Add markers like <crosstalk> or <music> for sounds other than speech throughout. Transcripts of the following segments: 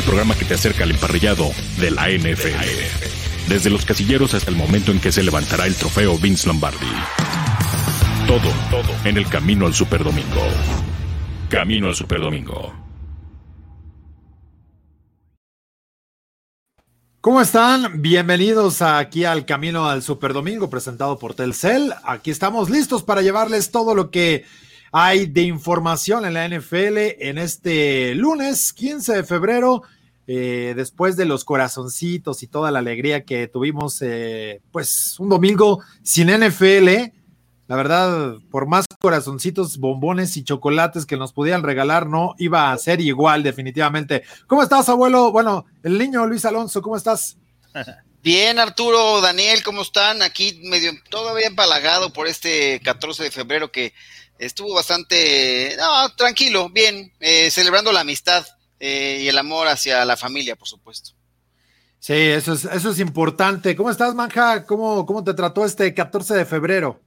el programa que te acerca al emparrillado de la NFL. Desde los casilleros hasta el momento en que se levantará el trofeo Vince Lombardi. Todo, todo en el camino al Superdomingo. Camino al Superdomingo. ¿Cómo están? Bienvenidos aquí al Camino al Superdomingo presentado por Telcel. Aquí estamos listos para llevarles todo lo que hay de información en la NFL en este lunes 15 de febrero. Eh, después de los corazoncitos y toda la alegría que tuvimos, eh, pues un domingo sin NFL, la verdad, por más corazoncitos, bombones y chocolates que nos pudieran regalar, no iba a ser igual, definitivamente. ¿Cómo estás, abuelo? Bueno, el niño Luis Alonso, ¿cómo estás? <laughs> Bien, Arturo, Daniel, ¿cómo están? Aquí medio todavía empalagado por este 14 de febrero que estuvo bastante, no, tranquilo, bien, eh, celebrando la amistad eh, y el amor hacia la familia, por supuesto. Sí, eso es, eso es importante. ¿Cómo estás, Manja? ¿Cómo, ¿Cómo te trató este 14 de febrero?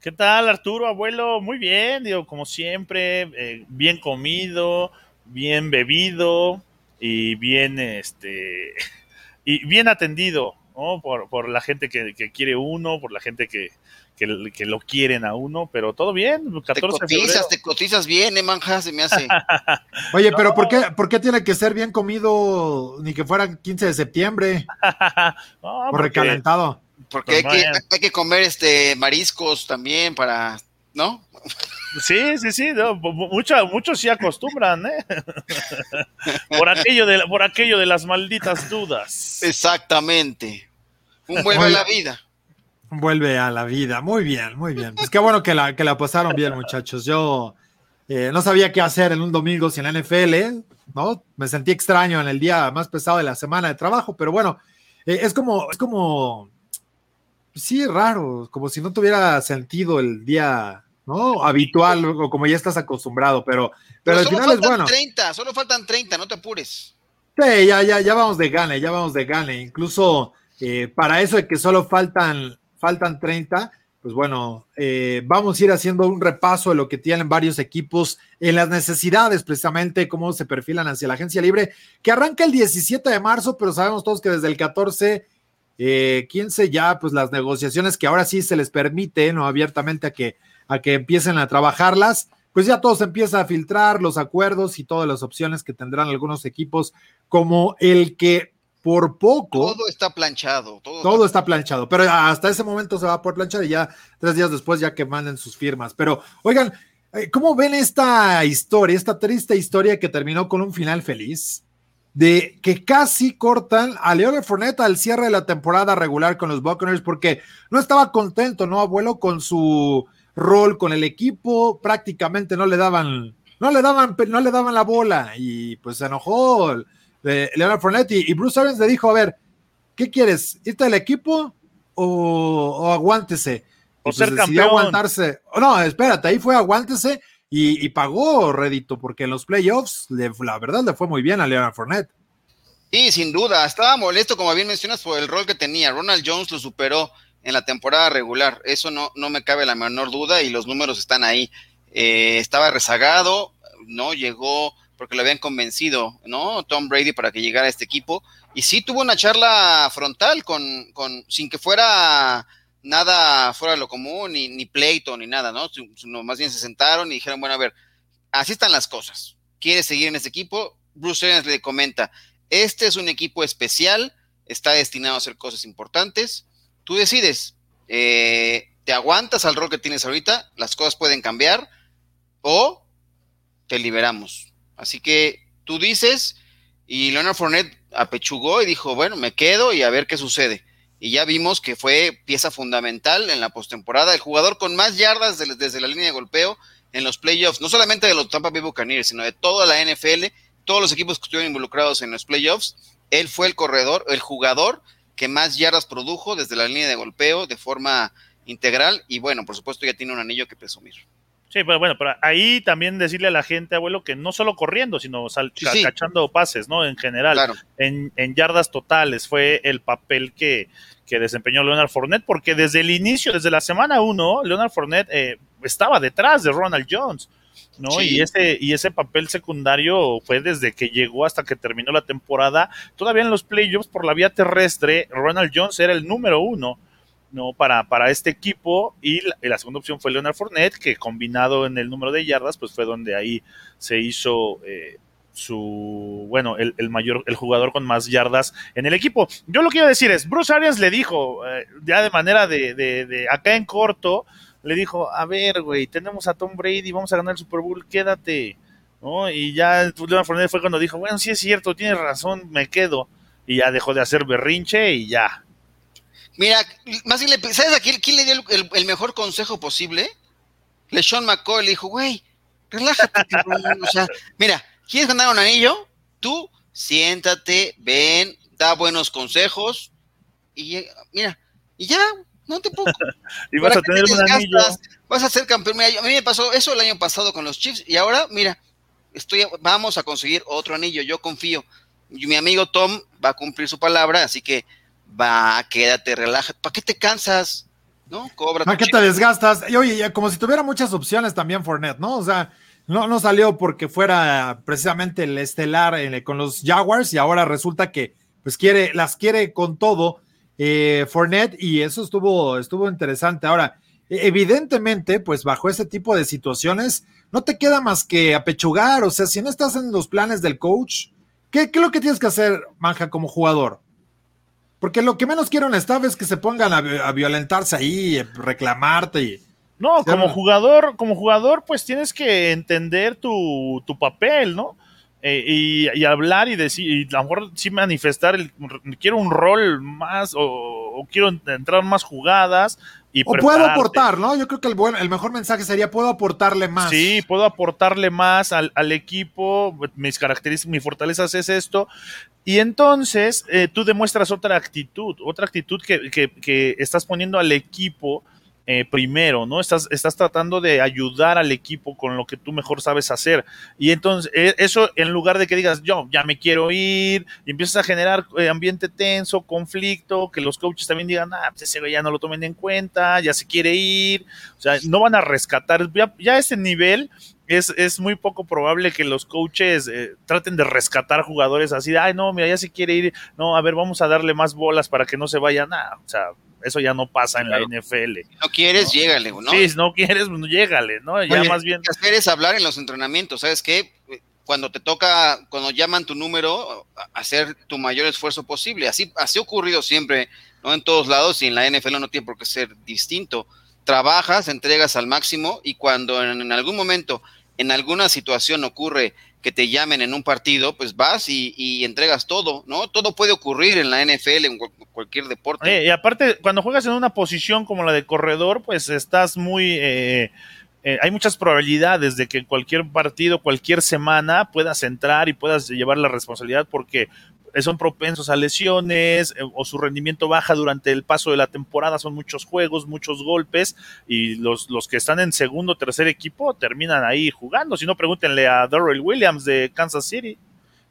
¿Qué tal, Arturo, abuelo? Muy bien, digo, como siempre, eh, bien comido, bien bebido y bien, este, <laughs> y bien atendido, ¿no? Por, por la gente que, quiere uno, por la gente que, que, lo quieren a uno, pero todo bien. 14 te cotizas, te cotizas bien, eh, manja, se me hace. <laughs> Oye, pero ¿por, qué, ¿por qué tiene que ser bien comido ni que fuera 15 de septiembre? <laughs> o recalentado. Porque hay, que, hay que comer este mariscos también para, ¿no? Sí, sí, sí, muchos sí acostumbran, ¿eh? <laughs> por, aquello de, por aquello de las malditas dudas. Exactamente. Un vuelve a la vida. Vuelve a la vida. Muy bien, muy bien. Pues qué bueno que la, que la pasaron bien, muchachos. Yo eh, no sabía qué hacer en un domingo sin la NFL, ¿no? Me sentí extraño en el día más pesado de la semana de trabajo, pero bueno, eh, es como, es como sí, raro, como si no tuviera sentido el día, ¿no? Habitual o como ya estás acostumbrado, pero, pero, al final es bueno. 30, solo faltan 30, no te apures. Sí, ya, ya, ya vamos de gane, ya vamos de gane. Incluso eh, para eso de que solo faltan, faltan 30, pues bueno, eh, vamos a ir haciendo un repaso de lo que tienen varios equipos en las necesidades, precisamente cómo se perfilan hacia la agencia libre, que arranca el 17 de marzo, pero sabemos todos que desde el 14 eh, 15 ya, pues las negociaciones que ahora sí se les permite, ¿no? Abiertamente a que, a que empiecen a trabajarlas, pues ya todo se empieza a filtrar, los acuerdos y todas las opciones que tendrán algunos equipos, como el que por poco. Todo está planchado. Todo, está... planchado, pero hasta ese momento se va por planchar y ya tres días después ya que manden sus firmas. Pero, oigan, eh, ¿cómo ven esta historia, esta triste historia que terminó con un final feliz? de que casi cortan a Leonard Fournette al cierre de la temporada regular con los Buccaneers porque no estaba contento, ¿no, abuelo? Con su rol con el equipo, prácticamente no le daban, no le daban, no le daban la bola y pues se enojó Leonard Fournette y, Bruce Arians le dijo, a ver, ¿qué quieres? ¿Irte al equipo o, aguántese? O pues ser campeón. aguantarse. No, espérate, ahí fue aguántese y, pagó rédito, porque en los playoffs, la verdad, le fue muy bien a Leonard Fournette. Sí, sin duda, estaba molesto, como bien mencionas, por el rol que tenía. Ronald Jones lo superó en la temporada regular, eso no, no me cabe la menor duda y los números están ahí. Eh, estaba rezagado, no llegó porque lo habían convencido, ¿no? Tom Brady para que llegara a este equipo. Y sí tuvo una charla frontal con, con sin que fuera nada fuera de lo común, ni, ni pleito, ni nada, ¿no? Más bien se sentaron y dijeron, bueno, a ver, así están las cosas. ¿Quieres seguir en este equipo? Bruce Arians le comenta, este es un equipo especial, está destinado a hacer cosas importantes. Tú decides, eh, te aguantas al rol que tienes ahorita, las cosas pueden cambiar, o te liberamos. Así que tú dices, y Leonard Fournette apechugó y dijo, bueno, me quedo y a ver qué sucede y ya vimos que fue pieza fundamental en la postemporada, el jugador con más yardas desde, la línea de golpeo en los playoffs, no solamente de los Tampa Bay Buccaneers, sino de toda la NFL, todos los equipos que estuvieron involucrados en los playoffs, él fue el corredor, el jugador que más yardas produjo desde la línea de golpeo de forma integral y bueno, por supuesto ya tiene un anillo que presumir. Sí, pero bueno, pero ahí también decirle a la gente, abuelo, que no solo corriendo, sino cachando pases, ¿no? En general, en, en, yardas totales, fue el papel que, que, desempeñó Leonard Fournette, porque desde el inicio, desde la semana uno, Leonard Fournette eh, estaba detrás de Ronald Jones. ¿no? Sí. Y ese, y ese papel secundario fue desde que llegó hasta que terminó la temporada. Todavía en los playoffs, por la vía terrestre, Ronald Jones era el número uno. ¿No? Para, para este equipo y la, segunda opción fue Leonard Fournette que combinado en el número de yardas pues fue donde ahí se hizo eh, su bueno el, el, mayor el jugador con más yardas en el equipo yo lo que quiero decir es Bruce Arians le dijo eh, ya de manera de, de, de, acá en corto le dijo a ver güey tenemos a Tom Brady vamos a ganar el Super Bowl quédate ¿no? y ya Leonard Fournette fue cuando dijo bueno sí es cierto tienes razón me quedo y ya dejó de hacer berrinche y ya Mira, más bien, le, ¿sabes a quién, quién le dio el, el, el, mejor consejo posible? LeSean McCoy le dijo, güey, relájate, <laughs> o sea, mira, ¿quieres ganar un anillo? Tú siéntate, ven, da buenos consejos y mira, y ya, no te pongo. <laughs> y vas a tener un anillo. Vas a ser campeón. Mira, a mí me pasó eso el año pasado con los Chiefs y ahora, mira, estoy, vamos a conseguir otro anillo, yo confío. Y mi amigo Tom va a cumplir su palabra, así que va, quédate, relaja. ¿Para qué te cansas? ¿No? Cobra. ¿Para qué te desgastas? Y oye, como si tuviera muchas opciones también Fournette, ¿no? O sea, no, no salió porque fuera precisamente el estelar eh, con los Jaguars y ahora resulta que pues quiere, las quiere con todo eh, Fournette y eso estuvo, estuvo interesante. Ahora, evidentemente, pues bajo ese tipo de situaciones, no te queda más que apechugar, o sea, si no estás en los planes del coach, ¿qué, qué es lo que tienes que hacer, Manja, como jugador? Porque lo que menos quiero en staff es que se pongan a, a violentarse ahí, reclamarte y. No, como jugador, como jugador, pues tienes que entender tu, tu papel, ¿no? Eh, y, y, hablar y decir, y a lo mejor sí manifestar, el, quiero un rol más, o, o quiero entrar más jugadas. Y o puedo aportar, ¿no? Yo creo que el, buen, el mejor mensaje sería, puedo aportarle más. Sí, puedo aportarle más al, al equipo, mis características, mi fortaleza es esto, y entonces eh, tú demuestras otra actitud, otra actitud que, que, que estás poniendo al equipo eh, primero, ¿no? Estás, estás tratando de ayudar al equipo con lo que tú mejor sabes hacer. Y entonces, eh, eso en lugar de que digas, yo ya me quiero ir, y empiezas a generar eh, ambiente tenso, conflicto, que los coaches también digan, ah, pues ese ya no lo tomen en cuenta, ya se quiere ir, o sea, no van a rescatar, ya, ya ese nivel es, es, muy poco probable que los coaches eh, traten de rescatar jugadores así, de, ay, no, mira, ya se quiere ir, no, a ver, vamos a darle más bolas para que no se vaya nada, o sea, eso ya no pasa en claro. la NFL. Si no quieres, ¿no? llégale, ¿no? Sí, si no quieres, pues llégale, ¿no? Ya Oye, más bien. Lo que hacer es hablar en los entrenamientos, ¿sabes qué? Cuando te toca, cuando llaman tu número, hacer tu mayor esfuerzo posible. Así, así ha ocurrido siempre, ¿no? En todos lados y en la NFL no tiene por qué ser distinto. Trabajas, entregas al máximo y cuando en, en algún momento, en alguna situación ocurre que te llamen en un partido, pues vas y, y, entregas todo, ¿no? Todo puede ocurrir en la NFL, en cualquier deporte. Y aparte, cuando juegas en una posición como la de corredor, pues estás muy... Eh, eh, hay muchas probabilidades de que en cualquier partido, cualquier semana, puedas entrar y puedas llevar la responsabilidad porque son propensos a lesiones eh, o su rendimiento baja durante el paso de la temporada, son muchos juegos, muchos golpes y los, los que están en segundo o tercer equipo terminan ahí jugando, si no pregúntenle a Darrell Williams de Kansas City.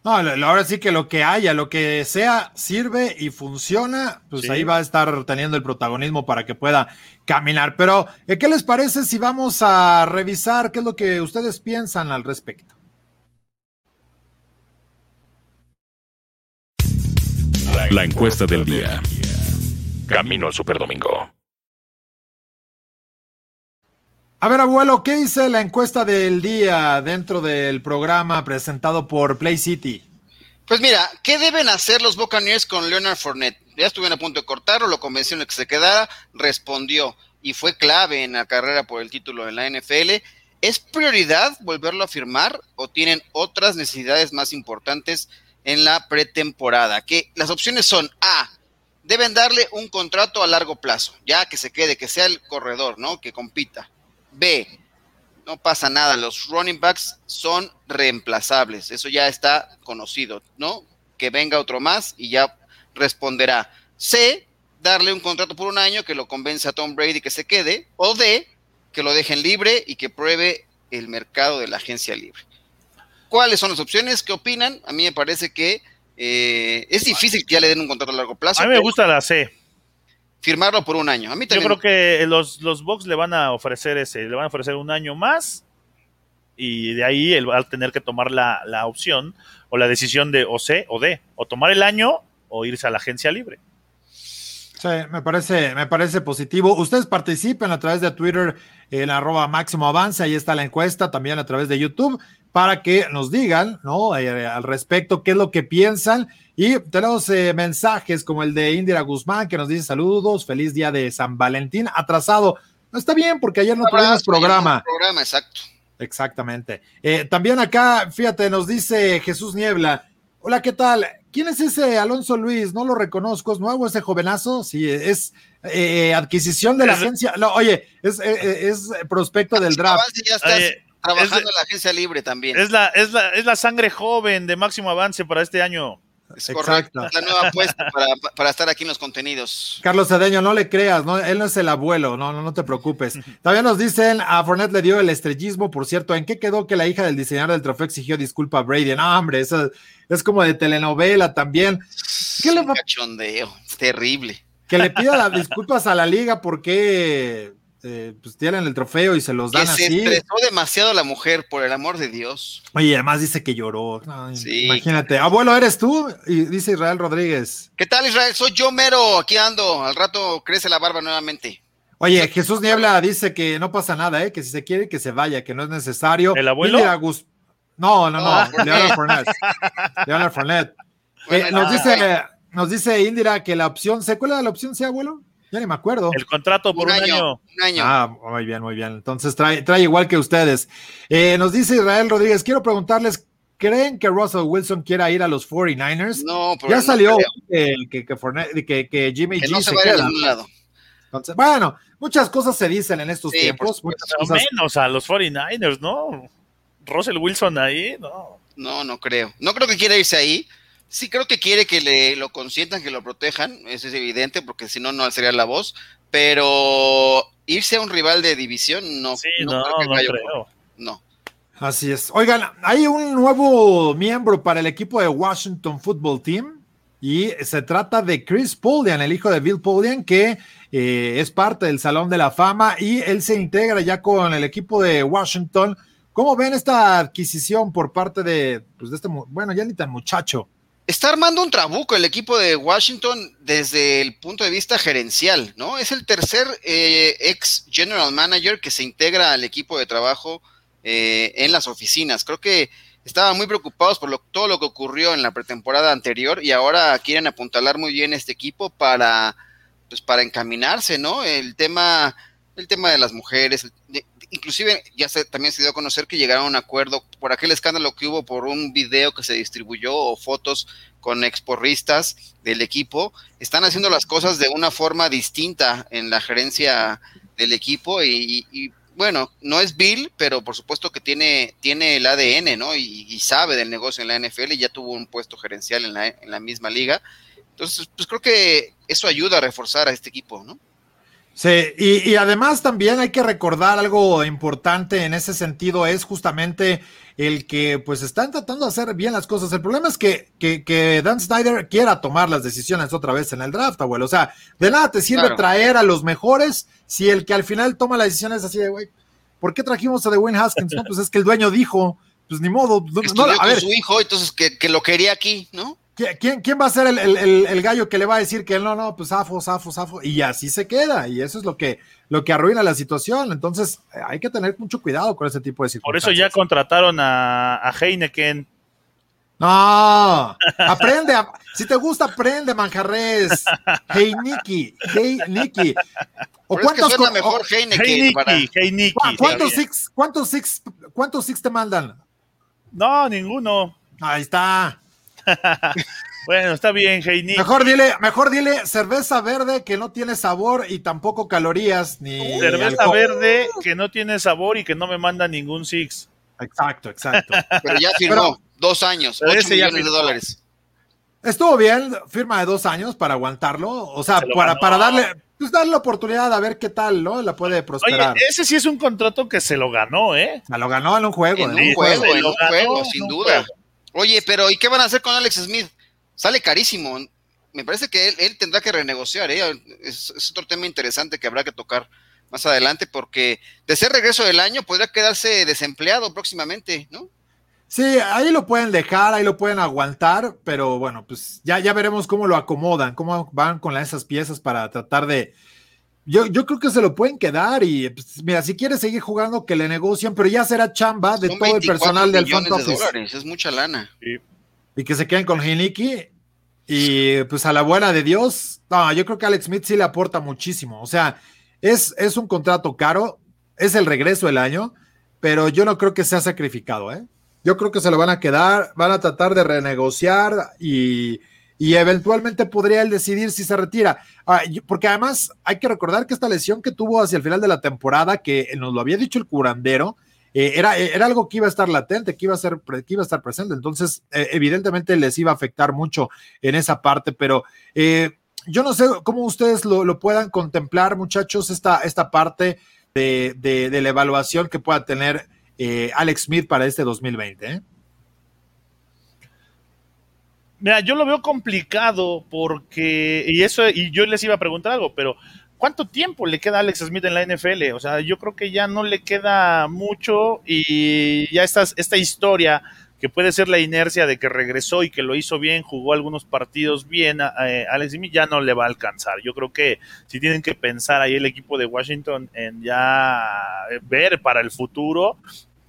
No, ahora sí que lo que haya, lo que sea, sirve y funciona, pues sí. ahí va a estar teniendo el protagonismo para que pueda caminar. Pero, ¿qué les parece si vamos a revisar qué es lo que ustedes piensan al respecto? La encuesta del día. Camino al Superdomingo. A ver, abuelo, ¿qué dice la encuesta del día dentro del programa presentado por Play City? Pues mira, ¿qué deben hacer los Buccaneers con Leonard Fournette? Ya estuvieron a punto de cortarlo, lo convencieron de que se quedara, respondió y fue clave en la carrera por el título en la NFL. ¿Es prioridad volverlo a firmar o tienen otras necesidades más importantes en la pretemporada? Que las opciones son A, deben darle un contrato a largo plazo, ya que se quede, que sea el corredor, ¿no? Que compita. B, no pasa nada, los running backs son reemplazables, eso ya está conocido, ¿no? Que venga otro más y ya responderá. C, darle un contrato por un año que lo convence a Tom Brady que se quede, o D, que lo dejen libre y que pruebe el mercado de la agencia libre. ¿Cuáles son las opciones? ¿Qué opinan? A mí me parece que eh, es difícil que ya le den un contrato a largo plazo. A mí me gusta la C firmarlo por un año. A mí también. Yo creo que los, los Bucks le van a ofrecer ese, le van a ofrecer un año más y de ahí él va a tener que tomar la, la opción o la decisión de o C o D, o tomar el año o irse a la agencia libre. Sí, me parece, me parece positivo. Ustedes participen a través de Twitter en arroba máximo avance, ahí está la encuesta, también a través de YouTube, para que nos digan, ¿no? Eh, al respecto, qué es lo que piensan. Y tenemos eh, mensajes como el de Indira Guzmán, que nos dice saludos, feliz día de San Valentín, atrasado. No está bien, porque ayer no tuvimos programa. programa, exacto. Exactamente. Eh, también acá, fíjate, nos dice Jesús Niebla. Hola, ¿qué tal? ¿Quién es ese Alonso Luis? No lo reconozco, es nuevo ese jovenazo. Sí, es eh, adquisición de la agencia. No, oye, es, eh, es prospecto del draft. Ya estás trabajando en la agencia libre también. Es la, es, la, es la sangre joven de máximo avance para este año. Es correcto, es la nueva apuesta para, para, estar aquí en los contenidos. Carlos Cedeño, no le creas, no, él no es el abuelo, no, no, no te preocupes. También nos dicen, a Fournette le dio el estrellismo, por cierto, ¿en qué quedó que la hija del diseñador del trofeo exigió disculpa a Brady? No, hombre, eso es como de telenovela también. ¿Qué le va? Cachondeo, terrible. Que le pida las disculpas a la liga porque eh, pues tienen el trofeo y se los dan que así. Se estresó demasiado la mujer, por el amor de Dios. Oye, además dice que lloró. Sí. Imagínate. Abuelo, ¿eres tú? Y dice Israel Rodríguez. ¿Qué tal, Israel? Soy yo mero, aquí ando. Al rato crece la barba nuevamente. Oye, Jesús Niebla dice que no pasa nada, ¿eh? que si se quiere, que se vaya, que no es necesario. ¿El abuelo? No, no, no. Ah. Leonard Fournette. Leonard Fournette. <laughs> Bueno, eh, nos, dice, nos dice Indira que la opción C, ¿cuál era la opción C, abuelo? Ya ni me acuerdo. El contrato por un, un, año, un, año, Ah, muy bien, muy bien. Entonces trae, trae igual que ustedes. Eh, nos dice Israel Rodríguez, quiero preguntarles, ¿creen que Russell Wilson quiera ir a los 49ers? No, pero ya no salió que, que, que, que, que Jimmy que G no se, se vaya a ningún lado. Entonces, bueno, muchas cosas se dicen en estos Sí, tiempos. muchas Pero cosas- menos a los 49ers, ¿no? Russell Wilson ahí, no. No, no creo. No creo que quiera irse ahí. Sí creo que quiere que le lo consientan, que lo protejan. Eso es evidente, porque si no, no alzaría la voz. Pero irse a un rival de división, no. Sí, no, no, creo que no creo. No. Así es. Oigan, hay un nuevo miembro para el equipo de Washington Football Team y se trata de Chris Polian, el hijo de Bill Polian, que eh, es parte del Salón de la Fama y él se integra ya con el equipo de Washington. ¿Cómo ven esta adquisición por parte de, pues de este, bueno, ya ni tan muchacho? Está armando un trabuco el equipo de Washington desde el punto de vista gerencial, ¿no? Es el tercer eh, ex general manager que se integra al equipo de trabajo eh, en las oficinas. Creo que estaban muy preocupados por lo- todo lo que ocurrió en la pretemporada anterior y ahora quieren apuntalar muy bien este equipo para, pues, para encaminarse, ¿no? El tema, el tema de las mujeres, inclusive ya se, también se dio a conocer que llegaron a un acuerdo por aquel escándalo que hubo por un video que se distribuyó o fotos con exporristas del equipo, están haciendo las cosas de una forma distinta en la gerencia del equipo y, y, bueno, no es Bill, pero por supuesto que tiene, tiene el ADN, ¿no? Y, y sabe del negocio en la NFL y ya tuvo un puesto gerencial en la, en la misma liga. Entonces, pues creo que eso ayuda a reforzar a este equipo, ¿no? Sí, y, y además también hay que recordar algo importante en ese sentido, es justamente el que pues están tratando de hacer bien las cosas. El problema es que, que, que Dan Snyder quiera tomar las decisiones otra vez en el draft, abuelo. O sea, de nada te sirve Claro. traer a los mejores si el que al final toma la decisión es así de, güey, ¿por qué trajimos a Dwayne Haskins? No, pues es que el dueño dijo, pues ni modo. No, a con ver, su hijo, entonces que, que lo quería aquí, ¿no? ¿Qui- ¿Quién, quién va a ser el, el- el- el gallo que le va a decir que no, no, pues zafo, zafo, zafo? Y así se queda, y eso es lo que, lo que arruina la situación. Entonces, eh, hay que tener mucho cuidado con ese tipo de Por circunstancias. eso ya contrataron a, a Heineken. No, aprende, a- si te gusta, aprende, manjarres. Hey, Nicky, hey, Nicky. ¿O Pero es que suena mejor Heineken Hey para... Nicky, hey Nicky. ¿cu- ¿Cuántos six, cuántos six, cuántos six te mandan? No, ninguno. Ahí está. Bueno, está bien, hey Nicky. Mejor dile, mejor dile cerveza verde que no tiene sabor y tampoco calorías ni Cerveza alcohol. verde que no tiene sabor y que no me manda ningún six. Exacto, exacto. Pero ya firmó dos años, millones de dólares. Estuvo bien, firma de dos años para aguantarlo, o sea, Se para, ganó. para darle, pues darle la oportunidad a ver qué tal, ¿no? La puede Oye, prosperar. ese sí es un contrato que se lo ganó, ¿eh? Se lo ganó en un juego. En en un juego, en lo un ganó juego, sin duda. juego. Oye, pero ¿y qué van a hacer con Alex Smith? Sale carísimo. Me parece que él, tendrá que renegociar, ¿eh? Es, es otro tema interesante que habrá que tocar. más adelante, porque de ser regreso del año podría quedarse desempleado próximamente, ¿no? Sí, ahí lo pueden dejar, ahí lo pueden aguantar, pero bueno, pues ya, ya veremos cómo lo acomodan, cómo van con esas piezas para tratar de... Yo, yo creo que se lo pueden quedar y pues, mira, si quiere seguir jugando, que le negocian, pero ya será chamba de todo el personal del front office. dólares, es mucha lana. Y que se queden con Hiniki y pues a la buena de Dios, no, yo creo que Alex Smith sí le aporta muchísimo. O sea, es, es un contrato caro, es el regreso del año, pero yo no creo que sea sacrificado, ¿eh? Yo creo que se lo van a quedar, van a tratar de renegociar y, eventualmente podría él decidir si se retira. Ah, porque además hay que recordar que esta lesión que tuvo hacia el final de la temporada, que nos lo había dicho el curandero, eh, era, era, algo que iba a estar latente, que iba a, ser, que iba a estar presente. Entonces, eh, evidentemente les iba a afectar mucho en esa parte, pero eh, yo no sé cómo ustedes lo, puedan contemplar, muchachos, esta, esta parte de, de la evaluación que pueda tener eh, Alex Smith para este 2020? Mira, yo lo veo complicado porque, y eso, y yo les iba a preguntar algo, pero ¿cuánto tiempo le queda a Alex Smith en la NFL? O sea, yo creo que ya no le queda mucho y ya esta, esta historia que puede ser la inercia de que regresó y que lo hizo bien, jugó algunos partidos bien, eh, Alex Smith ya no le va a alcanzar. Yo creo que si tienen que pensar ahí el equipo de Washington en ya ver para el futuro,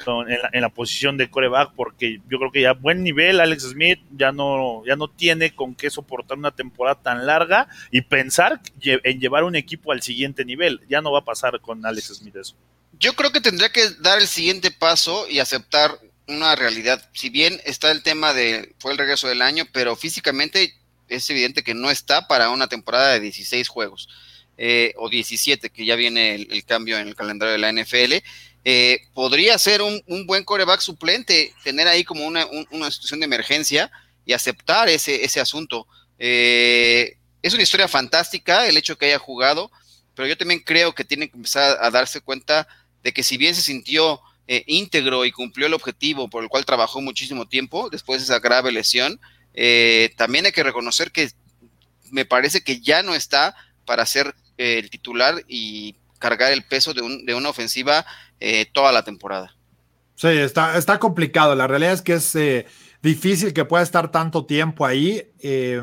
en, la, posición de coreback porque yo creo que ya buen nivel Alex Smith ya no ya no tiene con qué soportar una temporada tan larga y pensar en llevar un equipo al siguiente nivel. Ya no va a pasar con Alex Smith eso. Yo creo que tendría que dar el siguiente paso y aceptar una realidad. Si bien está el tema de fue el regreso del año pero físicamente es evidente que no está para una temporada de 16 juegos eh, o 17 que ya viene el cambio en el calendario de la NFL eh, podría ser un, buen coreback suplente, tener ahí como una, situación de emergencia y aceptar ese, ese asunto. Eh, es una historia fantástica el hecho que haya jugado, pero yo también creo que tiene que empezar a darse cuenta de que si bien se sintió eh, íntegro y cumplió el objetivo por el cual trabajó muchísimo tiempo después de esa grave lesión, también hay que reconocer que me parece que ya no está para ser el titular y cargar el peso de, un, de una ofensiva eh, toda la temporada. Sí, está, está complicado. La realidad es que es eh, difícil que pueda estar tanto tiempo ahí. Eh,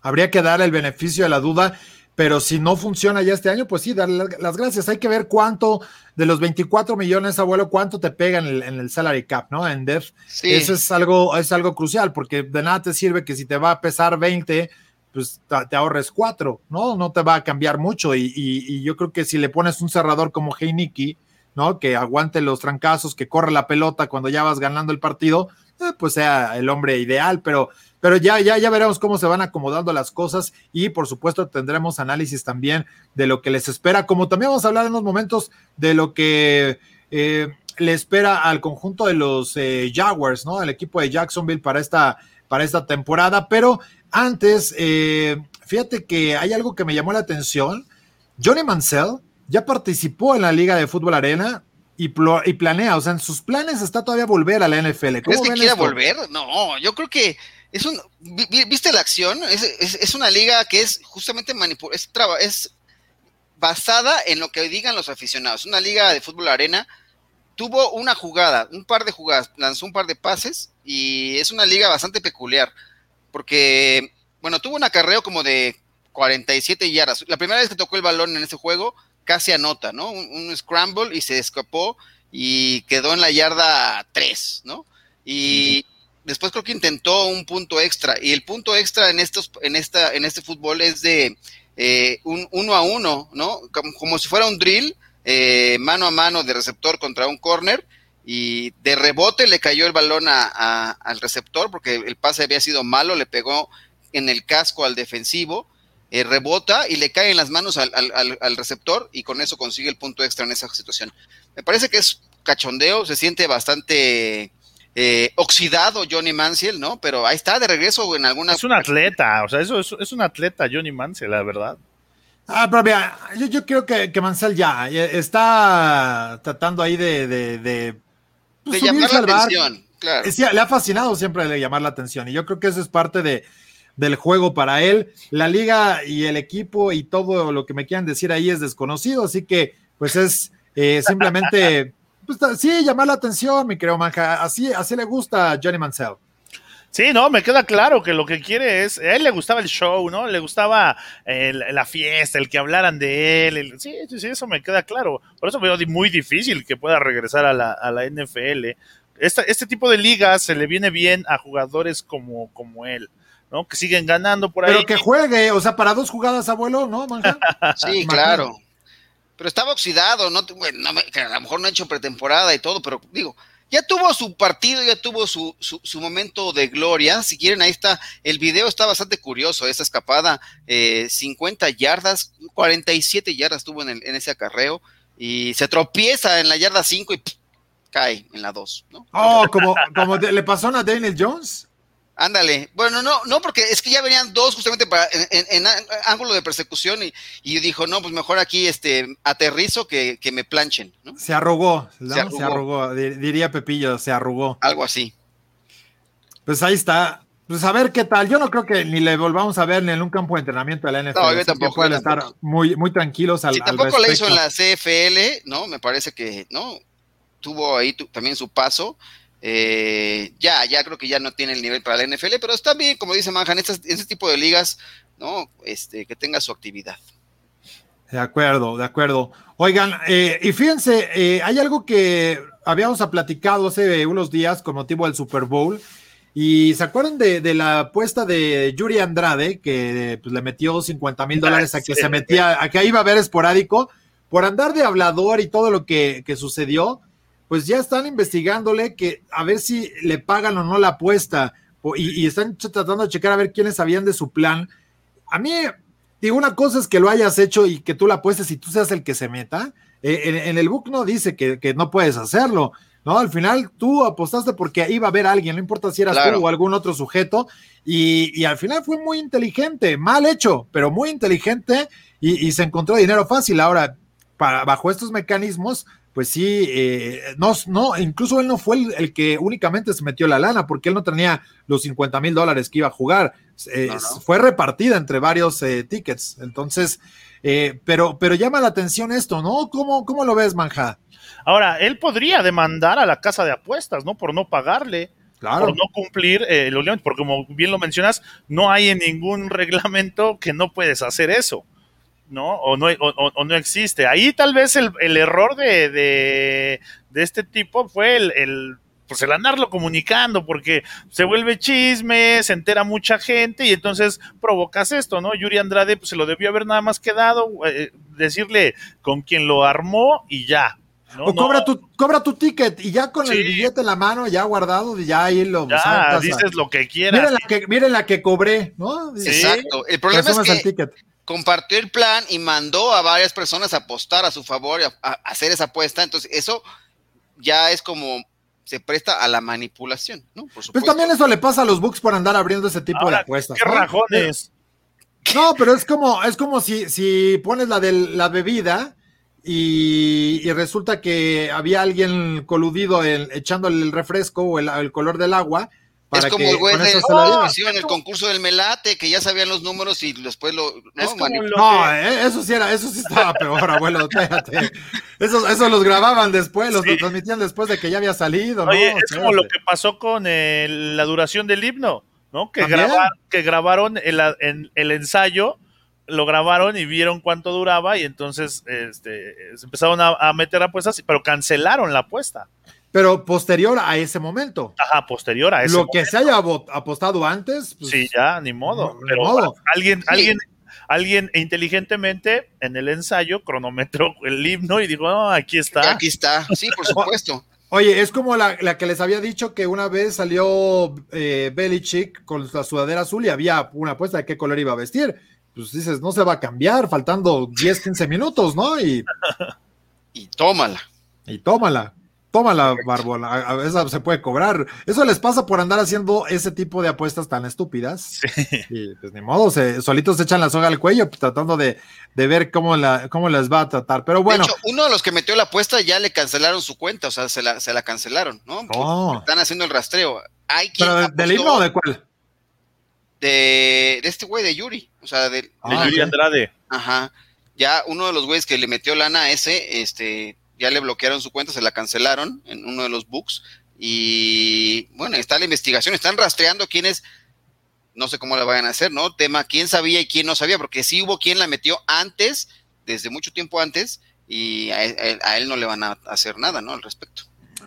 habría que darle el beneficio de la duda, pero si no funciona ya este año, pues sí, darle las gracias. Hay que ver cuánto de los 24 millones, abuelo, cuánto te pega en el, salary cap, ¿no? En def. Eso es algo, es algo crucial, porque de nada te sirve que si te va a pesar 20, pues te ahorres 4, ¿no? No te va a cambiar mucho. Y, yo creo que si le pones un cerrador como Heineken, ¿no? Que aguante los trancazos, que corre la pelota cuando ya vas ganando el partido, eh, pues sea el hombre ideal, pero, pero ya, ya, ya veremos cómo se van acomodando las cosas y por supuesto tendremos análisis también de lo que les espera, como también vamos a hablar en unos momentos de lo que eh, le espera al conjunto de los eh, Jaguars, ¿no? El equipo de Jacksonville para esta, para esta temporada, pero antes, fíjate que hay algo que me llamó la atención. Johnny Mansell, ya participó en la Liga de Fútbol Arena y, y, planea, o sea, en sus planes está todavía volver a la NFL. ¿Crees que quiera volver? No, yo creo que es un. ¿Viste la acción? Es, una liga que es justamente manipulada, es, es basada en lo que digan los aficionados. Una liga de fútbol arena tuvo una jugada, un par de jugadas, lanzó un par de pases y es una liga bastante peculiar porque, bueno, tuvo un acarreo como de 47 yardas. La primera vez que tocó el balón en ese juego casi anota, ¿no? Un, scramble y se escapó y quedó en la yarda 3, ¿no? Y después creo que intentó un punto extra y el punto extra en estos en esta en este fútbol es de eh, un uno a uno, ¿no? Como, si fuera un drill eh, mano a mano de receptor contra un corner y de rebote le cayó el balón al receptor porque el pase había sido malo, le pegó en el casco al defensivo eh, rebota y le cae en las manos al, receptor y con eso consigue el punto extra en esa situación. Me parece que es cachondeo, se siente bastante eh, oxidado Johnny Mansell, ¿no? Pero ahí está de regreso en algunas... Es un atleta, o sea, eso es, un atleta Johnny Mansell, la verdad. Ah, pero mira, yo, creo que, que, Mansell ya está tratando ahí de... De, de, pues, llamar la atención, claro. le ha fascinado siempre llamar la atención y yo creo que eso es parte de del juego para él. La liga y el equipo y todo lo que me quieran decir ahí es desconocido, así que pues es eh, simplemente, <laughs> pues, sí, llamar la atención, mi querido Manja. Así, así le gusta a Johnny Mansell. Sí, no, me queda claro que lo que quiere es, a él le gustaba el show, ¿no? Le gustaba la fiesta, el que hablaran de él. sí, sí, eso me queda claro. Por eso veo muy difícil que pueda regresar a la, a la NFL. este tipo de ligas se le viene bien a jugadores como, como él. ¿No? Que siguen ganando por ahí. Pero que juegue, o sea, para dos jugadas, abuelo, ¿no, <laughs> sí, claro. Pero estaba oxidado, ¿no? Bueno, a lo mejor no ha hecho pretemporada y todo, pero digo, ya tuvo su partido, ya tuvo su, su, momento de gloria. Si quieren, ahí está. El video está bastante curioso, esa escapada. 50 eh, yardas, 47 yardas tuvo en, el, en ese acarreo. Y se tropieza en la yarda 5 y cae en la 2, ¿no? Oh, como, como le pasó a Daniel Jones. Ándale. Bueno, no, no, porque es que ya venían dos justamente para, en, ángulo de persecución y, dijo, no, pues mejor aquí este aterrizo que, me planchen. ¿no? Se arrugó, se, arrugó. diría Pepillo, se arrugó. Algo así. Pues ahí está. Pues a ver qué tal. Yo no creo que ni le volvamos a ver ni en un campo de entrenamiento de la NFL. No, yo tampoco. Pueden estar muy, muy tranquilos al, si tampoco le hizo en la CFL, ¿no? Me parece que, ¿no? Tuvo ahí también su paso. Eh, ya, ya creo que ya no tiene el nivel para la NFL, pero está bien, como dice Manjan, en este tipo de ligas, ¿no? Este, que tenga su actividad. De acuerdo, de acuerdo. Oigan, eh, y fíjense, eh, hay algo que habíamos platicado hace unos días con motivo del Super Bowl. Y se acuerdan de, la apuesta de Yuri Andrade, que pues, le metió 50 mil dólares a que se metía, a que iba a ver esporádico, por andar de hablador y todo lo que, que sucedió pues ya están investigándole que a ver si le pagan o no la apuesta y, están tratando de checar a ver quiénes sabían de su plan. A mí, digo, una cosa es que lo hayas hecho y que tú la apuestes y tú seas el que se meta. Eh, en, el book no dice que, no puedes hacerlo, ¿no? Al final tú apostaste porque iba a haber alguien, no importa si eras tú o algún otro sujeto, y, al final fue muy inteligente, mal hecho, pero muy inteligente y, y se encontró dinero fácil. Ahora, para, bajo estos mecanismos, pues sí, eh, no, no, incluso él no fue el, que únicamente se metió la lana, porque él no tenía los 50 mil dólares que iba a jugar, eh, fue repartida entre varios eh, tickets, entonces, pero, pero llama la atención esto, ¿no? ¿Cómo, cómo lo ves, Manja? Ahora, él podría demandar a la casa de apuestas, ¿no? Por no pagarle. Claro. Por no cumplir los límites, porque como bien lo mencionas, no hay en ningún <laughs> reglamento que no puedes hacer eso. ¿No? O no, o, no existe. Ahí tal vez el, error de, de, este tipo fue el, el, pues el andarlo comunicando, porque se vuelve chisme, se entera mucha gente y entonces provocas esto, ¿no? Yuri Andrade pues, se lo debió haber nada más quedado, eh, decirle con quien lo armó y ya. O cobra tu, cobra tu ticket y ya con el billete en la mano, ya guardado, y ya ahí lo ya, dices lo que quieras. Miren la que, miren la que cobré, ¿no? Exacto. El problema es que compartió el plan y mandó a varias personas a apostar a su favor y a, hacer esa apuesta. Entonces, eso ya es como se presta a la manipulación, ¿no? Por Pues también eso le pasa a los books por andar abriendo ese tipo de apuestas. ¿Qué rajones? No, pero es como, es como si, si pones la de la bebida y, resulta que había alguien coludido en, echándole el refresco o el color del agua es como el güey de oh, en el concurso del Melate, que ya sabían los números y después lo. No, eh, eso sí era, eso sí estaba peor, abuelo, espérate. Eso, eso los grababan después, los transmitían después de que ya había salido. Oye, es como lo que pasó con la duración del himno, ¿no? Que, que grabaron el, el ensayo lo grabaron y vieron cuánto duraba y entonces este, se empezaron a, a meter apuestas, pero cancelaron la apuesta pero posterior a ese momento. Ajá, posterior a ese Lo que se haya apostado antes. Pues, sí, ya, ni modo. pero alguien, alguien, alguien inteligentemente en el ensayo cronometró el himno y dijo, oh, aquí está. Aquí está, sí, por <laughs> supuesto. Oye, es como la, que les había dicho que una vez salió eh, Belichick con la sudadera azul y había una apuesta de qué color iba a vestir. Pues dices, no se va a cambiar, faltando 10, 15 minutos, ¿no? Y, <laughs> y tómala. Y tómala. Tómala, Barbón, a veces se puede cobrar. Eso les pasa por andar haciendo ese tipo de apuestas tan estúpidas. Y pues ni modo, se, solitos se echan la soga al cuello tratando de, ver cómo, la, cómo les va a tratar. Pero bueno. De hecho, uno de los que metió la apuesta ya le cancelaron su cuenta, o sea, se la, se la cancelaron, ¿no? Oh. Están haciendo el rastreo. Hay ¿Pero del himno o de cuál? De, de este güey de Yuri, o sea, de, ah, Yuri Andrade. Ajá ya uno de los güeyes que le metió lana a ese, este, ya le bloquearon su cuenta, se la cancelaron en uno de los books. Y bueno, está la investigación, están rastreando quiénes, no sé cómo la vayan a hacer, ¿no? Tema, quién sabía y quién no sabía, porque sí hubo quien la metió antes, desde mucho tiempo antes, y a él, no le van a hacer nada, ¿no? Al respecto.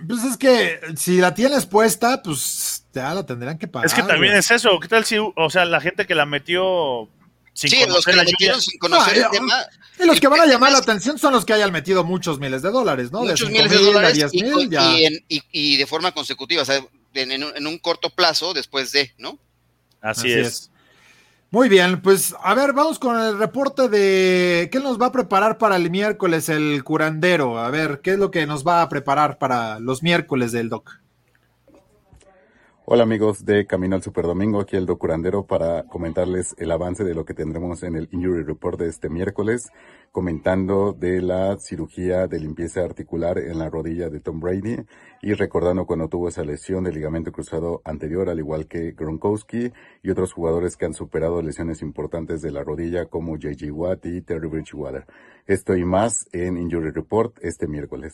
Pues es que si la tienes puesta, pues ya la tendrían que pagar. Es que también es eso. ¿Qué tal si, o sea, la gente que la metió sin sí, los que la metieron sin conocer el tema. Y los que van a llamar la atención son los que hayan metido muchos miles de dólares, ¿no? Muchos miles de dólares y, de forma consecutiva, o sea, en, un corto plazo después de, ¿no? Así, es. Muy bien, pues a ver, vamos con el reporte de qué nos va a preparar para el miércoles el curandero. A ver, ¿qué es lo que nos va a preparar para los miércoles del doc? Hola amigos de Camino al Superdomingo, aquí el Docurandero para comentarles el avance de lo que tendremos en el Injury Report de este miércoles, comentando de la cirugía de limpieza articular en la rodilla de Tom Brady y recordando cuando tuvo esa lesión de ligamento cruzado anterior, al igual que Gronkowski y otros jugadores que han superado lesiones importantes de la rodilla como JJ Watt y Terry Bridgewater. Esto y más en Injury Report este miércoles.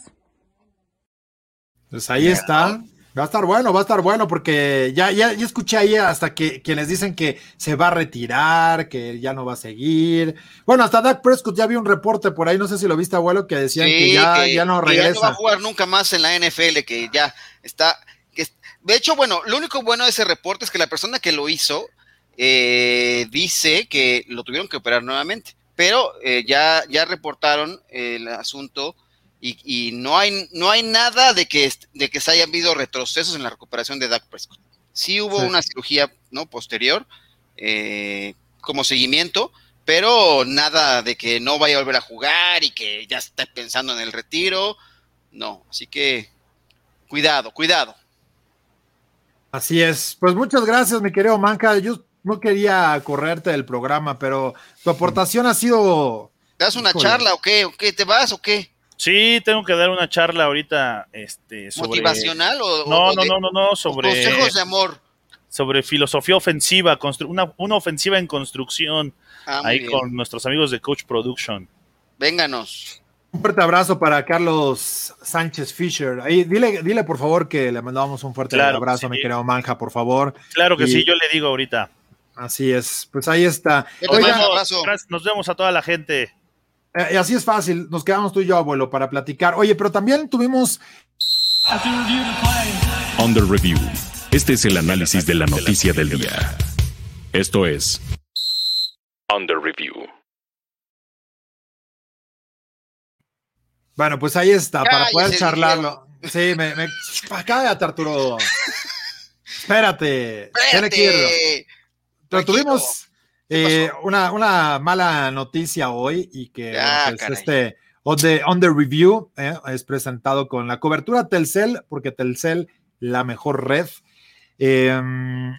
Pues ahí está. Va a estar bueno, va a estar bueno, porque ya, ya, ya escuché ahí hasta que quienes dicen que se va a retirar, que ya no va a seguir. Bueno, hasta Dak Prescott ya vi un reporte por ahí, no sé si lo viste, abuelo, que decían que, ya, ya, no regresa. ya no va a jugar nunca más en la NFL, que ya está. Que, de hecho, bueno, lo único bueno de ese reporte es que la persona que lo hizo eh, dice que lo tuvieron que operar nuevamente, pero eh, ya, ya reportaron el asunto y, no, hay, no hay nada de que, de que se hayan habido retrocesos en la recuperación de Dak Prescott. Sí hubo una cirugía ¿no? posterior eh, como seguimiento, pero nada de que no vaya a volver a jugar y que ya está pensando en el retiro. No, así que cuidado, cuidado. Así es. Pues muchas gracias, mi querido Manca. Yo no quería correrte del programa, pero tu aportación ha sido. ¿Te das una charla o qué? ¿O qué? ¿Te vas o qué? Sí, tengo que dar una charla ahorita, este, sobre... ¿Motivacional o...? No, no, no, no, no, sobre... Consejos de amor. Sobre filosofía ofensiva, una, una ofensiva en construcción, ah, ahí con nuestros amigos de Coach Production. Vénganos. Un fuerte abrazo para Carlos Sánchez Fisher. Ahí, dile, dile por favor que le mandamos un fuerte abrazo a mi querido Manja, por favor. Claro que sí, yo le digo ahorita. Así es, pues ahí está. nos vemos a toda la gente. Eh, así es fácil, nos quedamos tú y yo, abuelo, para platicar. Oye, pero también tuvimos... Under Review. Este es el análisis de la noticia del día. Esto es Under Review. Bueno, pues ahí está, para poder charlarlo. Sí, me, me... Cállate, Arturo. Espérate. Espérate. Pero tuvimos eh, una, una, mala noticia hoy y que ah, pues, este on the, review eh, es presentado con la cobertura Telcel, porque Telcel, la mejor red. Em,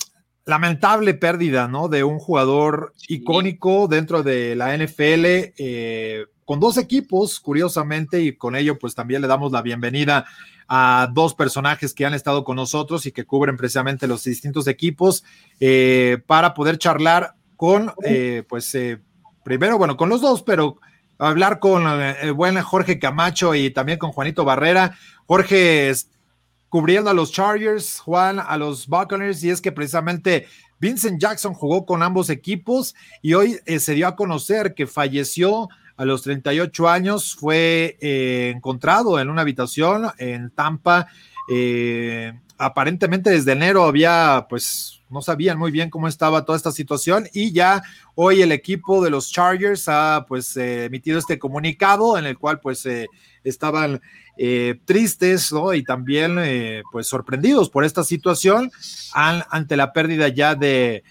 lamentable pérdida, ¿no? De un jugador icónico dentro de la NFL, eh, con dos equipos, curiosamente, y con ello, pues también le damos la bienvenida a dos personajes que han estado con nosotros y que cubren precisamente los distintos equipos para poder charlar con, eh, pues, eh, primero, bueno, con los dos, pero hablar con eh, el buen Jorge Camacho y también con Juanito Barrera. Jorge cubriendo a los Chargers, Juan a los Buccaneers, y es que precisamente Vincent Jackson jugó con ambos equipos y hoy se dio a conocer que falleció a los 38 años, fue encontrado en una habitación en Tampa. aparentemente desde enero había pues no sabían muy bien cómo estaba toda esta situación y ya hoy el equipo de los Chargers ha pues eh, emitido este comunicado en el cual pues eh, estaban eh, tristes ¿no? y también pues sorprendidos por esta situación ante la pérdida ya de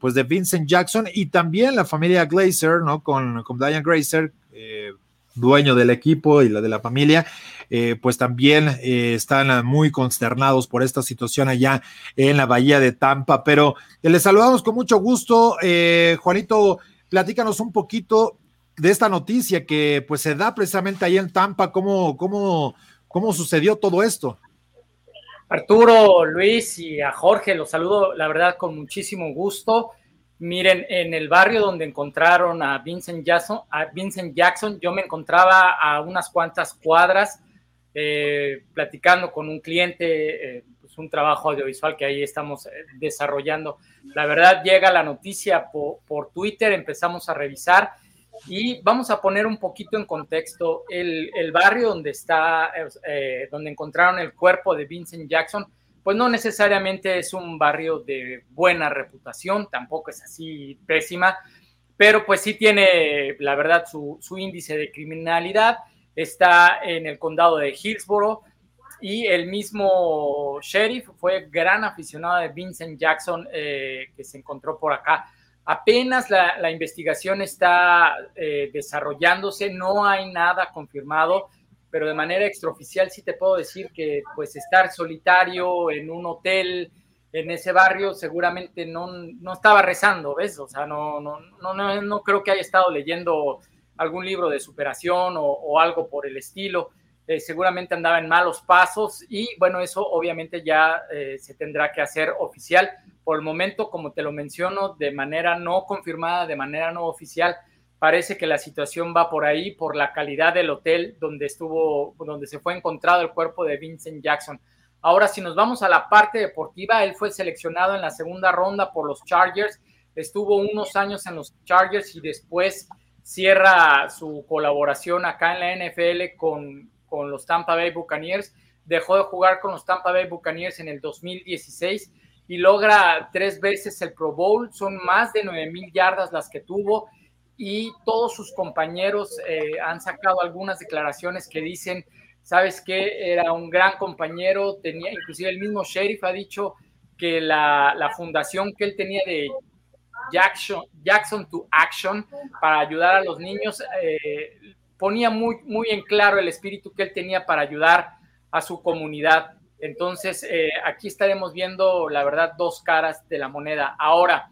pues de Vincent Jackson y también la familia Glazer, ¿no? Con, con Diane Glazer, dueño del equipo y la de la familia, eh, pues también eh, están muy consternados por esta situación allá en la bahía de Tampa. Pero eh, les saludamos con mucho gusto. Juanito, platícanos un poquito de esta noticia que pues se da precisamente ahí en Tampa, cómo, cómo, cómo sucedió todo esto. Arturo, Luis y a Jorge, los saludo la verdad con muchísimo gusto. Miren, en el barrio donde encontraron a Vincent Jackson, yo me encontraba a unas cuantas cuadras eh, platicando con un cliente, eh, pues un trabajo audiovisual que ahí estamos eh, desarrollando. La verdad, llega la noticia por, Twitter, empezamos a revisar y vamos a poner un poquito en contexto el, barrio donde está, donde encontraron el cuerpo de Vincent Jackson pues no necesariamente es un barrio de buena reputación, tampoco es así pésima, pero pues sí tiene, la verdad, su, índice de criminalidad, está en el condado de Hillsborough y el mismo sheriff fue gran aficionado de Vincent Jackson eh, que se encontró por acá. Apenas la, investigación está eh, desarrollándose, no hay nada confirmado pero de manera extraoficial sí te puedo decir que pues estar solitario en un hotel en ese barrio seguramente no, no estaba rezando, ¿ves? O sea, no, no, no, no, creo que haya estado leyendo algún libro de superación o, algo por el estilo. Eh, seguramente andaba en malos pasos y bueno, eso obviamente ya eh, se tendrá que hacer oficial. Por el momento, como te lo menciono, de manera no confirmada, de manera no oficial, Parece que la situación va por ahí, por la calidad del hotel donde estuvo, donde se fue encontrado el cuerpo de Vincent Jackson. Ahora, si nos vamos a la parte deportiva, él fue seleccionado en la segunda ronda por los Chargers, estuvo unos años en los Chargers y después cierra su colaboración acá en la NFL con, con los Tampa Bay Buccaneers. Dejó de jugar con los Tampa Bay Buccaneers en el 2016 y logra tres veces el Pro Bowl. Son más de 9 mil yardas las que tuvo y todos sus compañeros eh, han sacado algunas declaraciones que dicen, sabes que era un gran compañero, tenía, inclusive el mismo sheriff ha dicho que la, fundación que él tenía de Jackson, Jackson to Action para ayudar a los niños eh, ponía muy, muy en claro el espíritu que él tenía para ayudar a su comunidad. Entonces, eh, aquí estaremos viendo, la verdad, dos caras de la moneda. Ahora,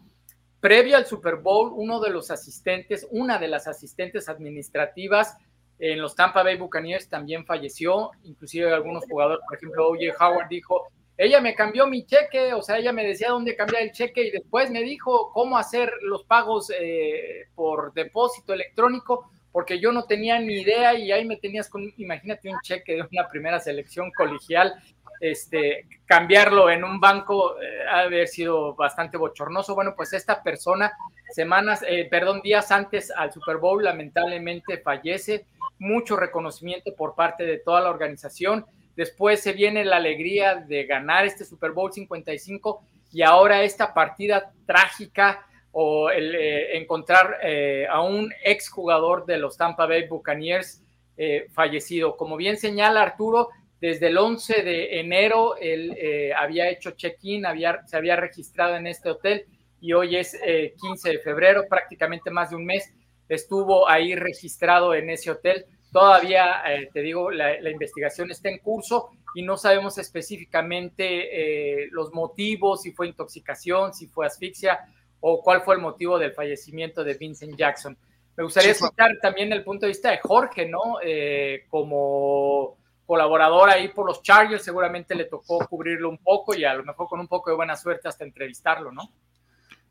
Previo al Super Bowl, uno de los asistentes, una de las asistentes administrativas en los Tampa Bay Buccaneers también falleció, inclusive algunos jugadores, por ejemplo, O.J. Howard dijo, ella me cambió mi cheque, o sea, ella me decía dónde cambiar el cheque y después me dijo cómo hacer los pagos eh, por depósito electrónico, porque yo no tenía ni idea y ahí me tenías con, imagínate un cheque de una primera selección colegial este, cambiarlo en un banco eh, ha haber sido bastante bochornoso. Bueno, pues esta persona, semanas, eh, perdón, días antes al Super Bowl, lamentablemente fallece. Mucho reconocimiento por parte de toda la organización. Después se viene la alegría de ganar este Super Bowl 55 y ahora esta partida trágica o el eh, encontrar a un exjugador de los Tampa Bay Buccaneers fallecido. Como bien señala Arturo, desde el 11 de enero él eh, había hecho check-in, había, se había registrado en este hotel y hoy es 15 eh, de febrero, prácticamente más de un mes, estuvo ahí registrado en ese hotel. Todavía, eh, te digo, la, investigación está en curso y no sabemos específicamente los motivos, si fue intoxicación, si fue asfixia o cuál fue el motivo del fallecimiento de Vincent Jackson. Me gustaría escuchar también el punto de vista de Jorge, ¿no? como colaborador ahí por los Chargers, seguramente le tocó cubrirlo un poco y a lo mejor con un poco de buena suerte hasta entrevistarlo, ¿no?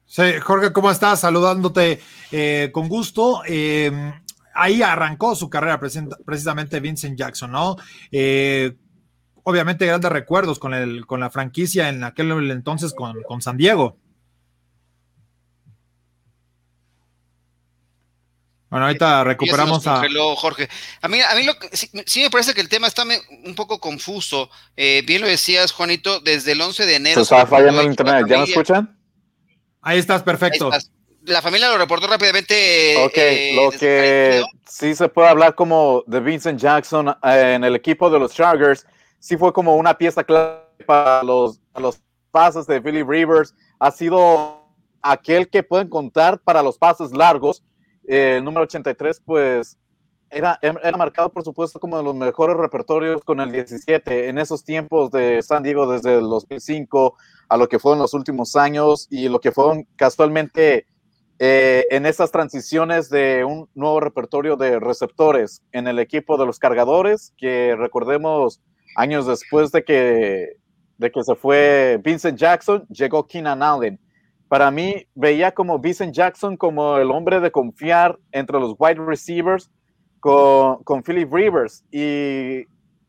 Sí, Jorge, ¿cómo estás? Saludándote eh, con gusto. Em, ahí arrancó su carrera precisamente Vincent Jackson, ¿no? Eh, obviamente grandes recuerdos con, la franquicia en aquel entonces con San Diego. Bueno, ahorita recuperamos a. Jorge. A mí, a mí lo sí, me parece que el tema está un poco confuso. Eh, bien lo decías, Juanito, desde el 11 de enero. Se estaba fallando el internet. ¿Ya me escuchan? Ahí estás, perfecto. La familia lo reportó rápidamente. Ok, eh, lo que sí se puede hablar como de Vincent Jackson eh, en el equipo de los Chargers, sí fue como una pieza clave para los, los pases de Philly Rivers. Ha sido aquel que pueden contar para los pases largos el número 83, pues era, era marcado, por supuesto, como de los mejores repertorios con el 17 en esos tiempos de San Diego desde el 2005 a lo que fueron los últimos años y lo que fueron casualmente eh, en esas transiciones de un nuevo repertorio de receptores en el equipo de los cargadores, que recordemos años después de que, de que se fue Vincent Jackson, llegó Keenan Allen para mí veía como Vincent Jackson como el hombre de confiar entre los wide receivers con, Philip Rivers. Y,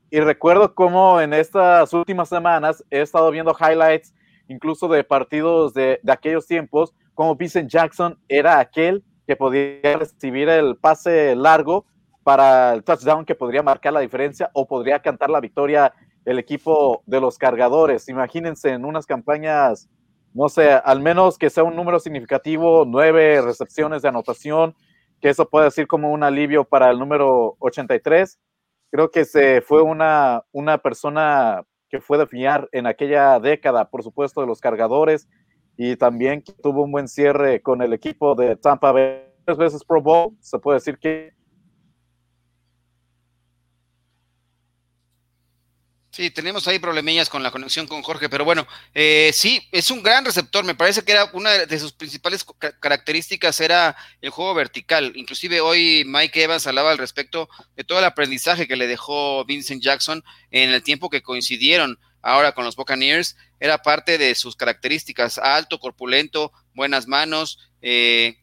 y recuerdo cómo en estas últimas semanas he estado viendo highlights incluso de partidos de, de aquellos tiempos, como Vincent Jackson era aquel que podía recibir el pase largo para el touchdown que podría marcar la diferencia o podría cantar la victoria el equipo de los cargadores. Imagínense en unas campañas no sé, al menos que sea un número significativo, nueve recepciones de anotación, que eso puede decir como un alivio para el número 83. Creo que se fue una, una persona que fue de fiar en aquella década, por supuesto, de los cargadores y también tuvo un buen cierre con el equipo de Tampa Bay. Tres veces Pro Bowl, se puede decir que Sí, tenemos ahí problemillas con la conexión con Jorge, pero bueno, eh, sí, es un gran receptor. Me parece que era una de sus principales características era el juego vertical. Inclusive hoy Mike Evans hablaba al respecto de todo el aprendizaje que le dejó Vincent Jackson en el tiempo que coincidieron ahora con los Buccaneers. Era parte de sus características: alto, corpulento, buenas manos. Eh,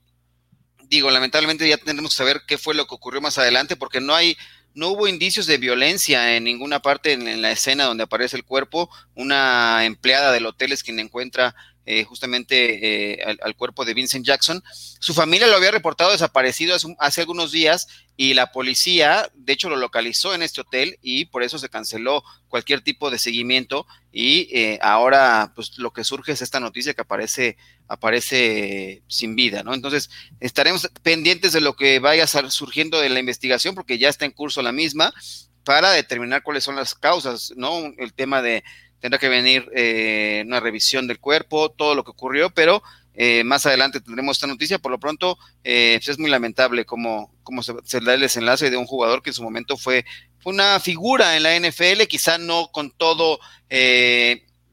digo, lamentablemente ya tendremos que saber qué fue lo que ocurrió más adelante, porque no hay no hubo indicios de violencia en ninguna parte en, la escena donde aparece el cuerpo. Una empleada del hotel es quien encuentra eh, justamente eh, al, cuerpo de Vincent Jackson. Su familia lo había reportado desaparecido hace, algunos días y la policía, de hecho, lo localizó en este hotel y por eso se canceló cualquier tipo de seguimiento y eh, ahora pues lo que surge es esta noticia que aparece aparece sin vida, ¿no? Entonces, estaremos pendientes de lo que vaya surgiendo de la investigación porque ya está en curso la misma para determinar cuáles son las causas, ¿no? El tema de tendrá que venir eh, una revisión del cuerpo, todo lo que ocurrió, pero eh, más adelante tendremos esta noticia. Por lo pronto, eh, pues es muy lamentable cómo, cómo se, da el desenlace de un jugador que en su momento fue, una figura en la NFL, quizá no con todo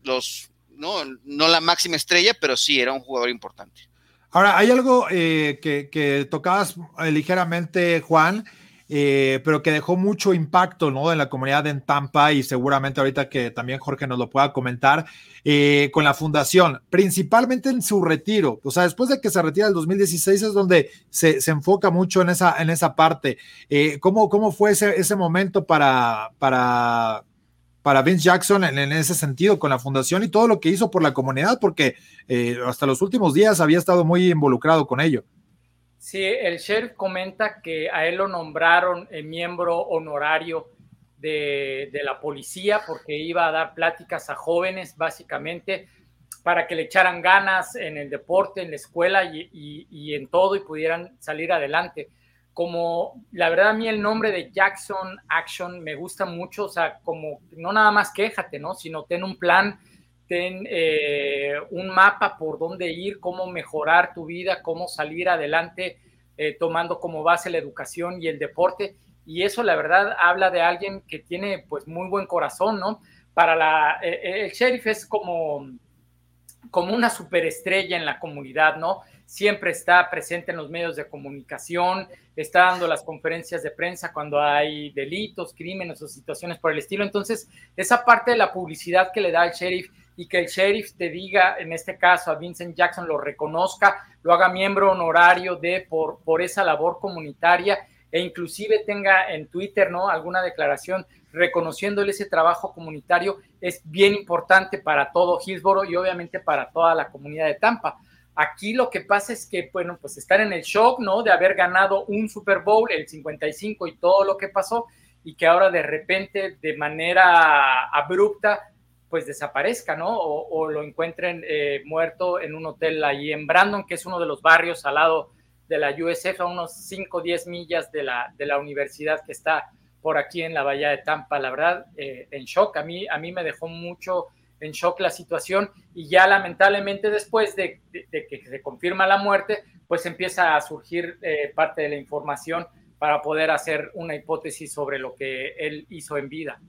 los, no, no la máxima estrella, pero sí era un jugador importante. Ahora, hay algo que, que tocabas ligeramente, Juan, eh, pero que dejó mucho impacto ¿no? en la comunidad en Tampa y seguramente ahorita que también Jorge nos lo pueda comentar, eh, con la fundación, principalmente en su retiro. O sea, después de que se retira el 2016 es donde se, se enfoca mucho en esa, en esa parte. Eh, ¿cómo, ¿Cómo fue ese, ese momento para, para, para Vince Jackson en, en, ese sentido con la fundación y todo lo que hizo por la comunidad? Porque hasta los últimos días había estado muy involucrado con ello. Sí, el sheriff comenta que a él lo nombraron miembro honorario de, la policía porque iba a dar pláticas a jóvenes, básicamente, para que le echaran ganas en el deporte, en la escuela y, en todo y pudieran salir adelante. Como la verdad a mí el nombre de Jackson Action me gusta mucho, o sea, como no nada más quéjate, ¿no? Sino ten un plan, ten eh, un mapa por dónde ir, cómo mejorar tu vida, cómo salir adelante, eh, tomando como base la educación y el deporte. Y eso, la verdad, habla de alguien que tiene pues muy buen corazón, ¿no? Para la, eh, el sheriff es como, como una superestrella en la comunidad, ¿no? Siempre está presente en los medios de comunicación, está dando las conferencias de prensa cuando hay delitos, crímenes o situaciones por el estilo. Entonces, esa parte de la publicidad que le da el sheriff y que el sheriff te diga, en este caso a Vincent Jackson, lo reconozca, lo haga miembro honorario de por, por esa labor comunitaria e inclusive tenga en Twitter, ¿no? Alguna declaración reconociéndole ese trabajo comunitario es bien importante para todo Hillsboro y obviamente para toda la comunidad de Tampa. Aquí lo que pasa es que, bueno, pues estar en el shock, ¿no? De haber ganado un Super Bowl, el 55 y todo lo que pasó, y que ahora de repente, de manera abrupta, pues desaparezca, ¿no? O, lo encuentren eh, muerto en un hotel ahí en Brandon, que es uno de los barrios al lado de la USF, a unos 5 o 10 millas de la, de la universidad que está por aquí en la bahía de Tampa. La verdad, eh, en shock, a mí, a mí me dejó mucho en shock la situación y ya lamentablemente después de, que se confirma la muerte, pues empieza a surgir eh, parte de la información para poder hacer una hipótesis sobre lo que él hizo en vida.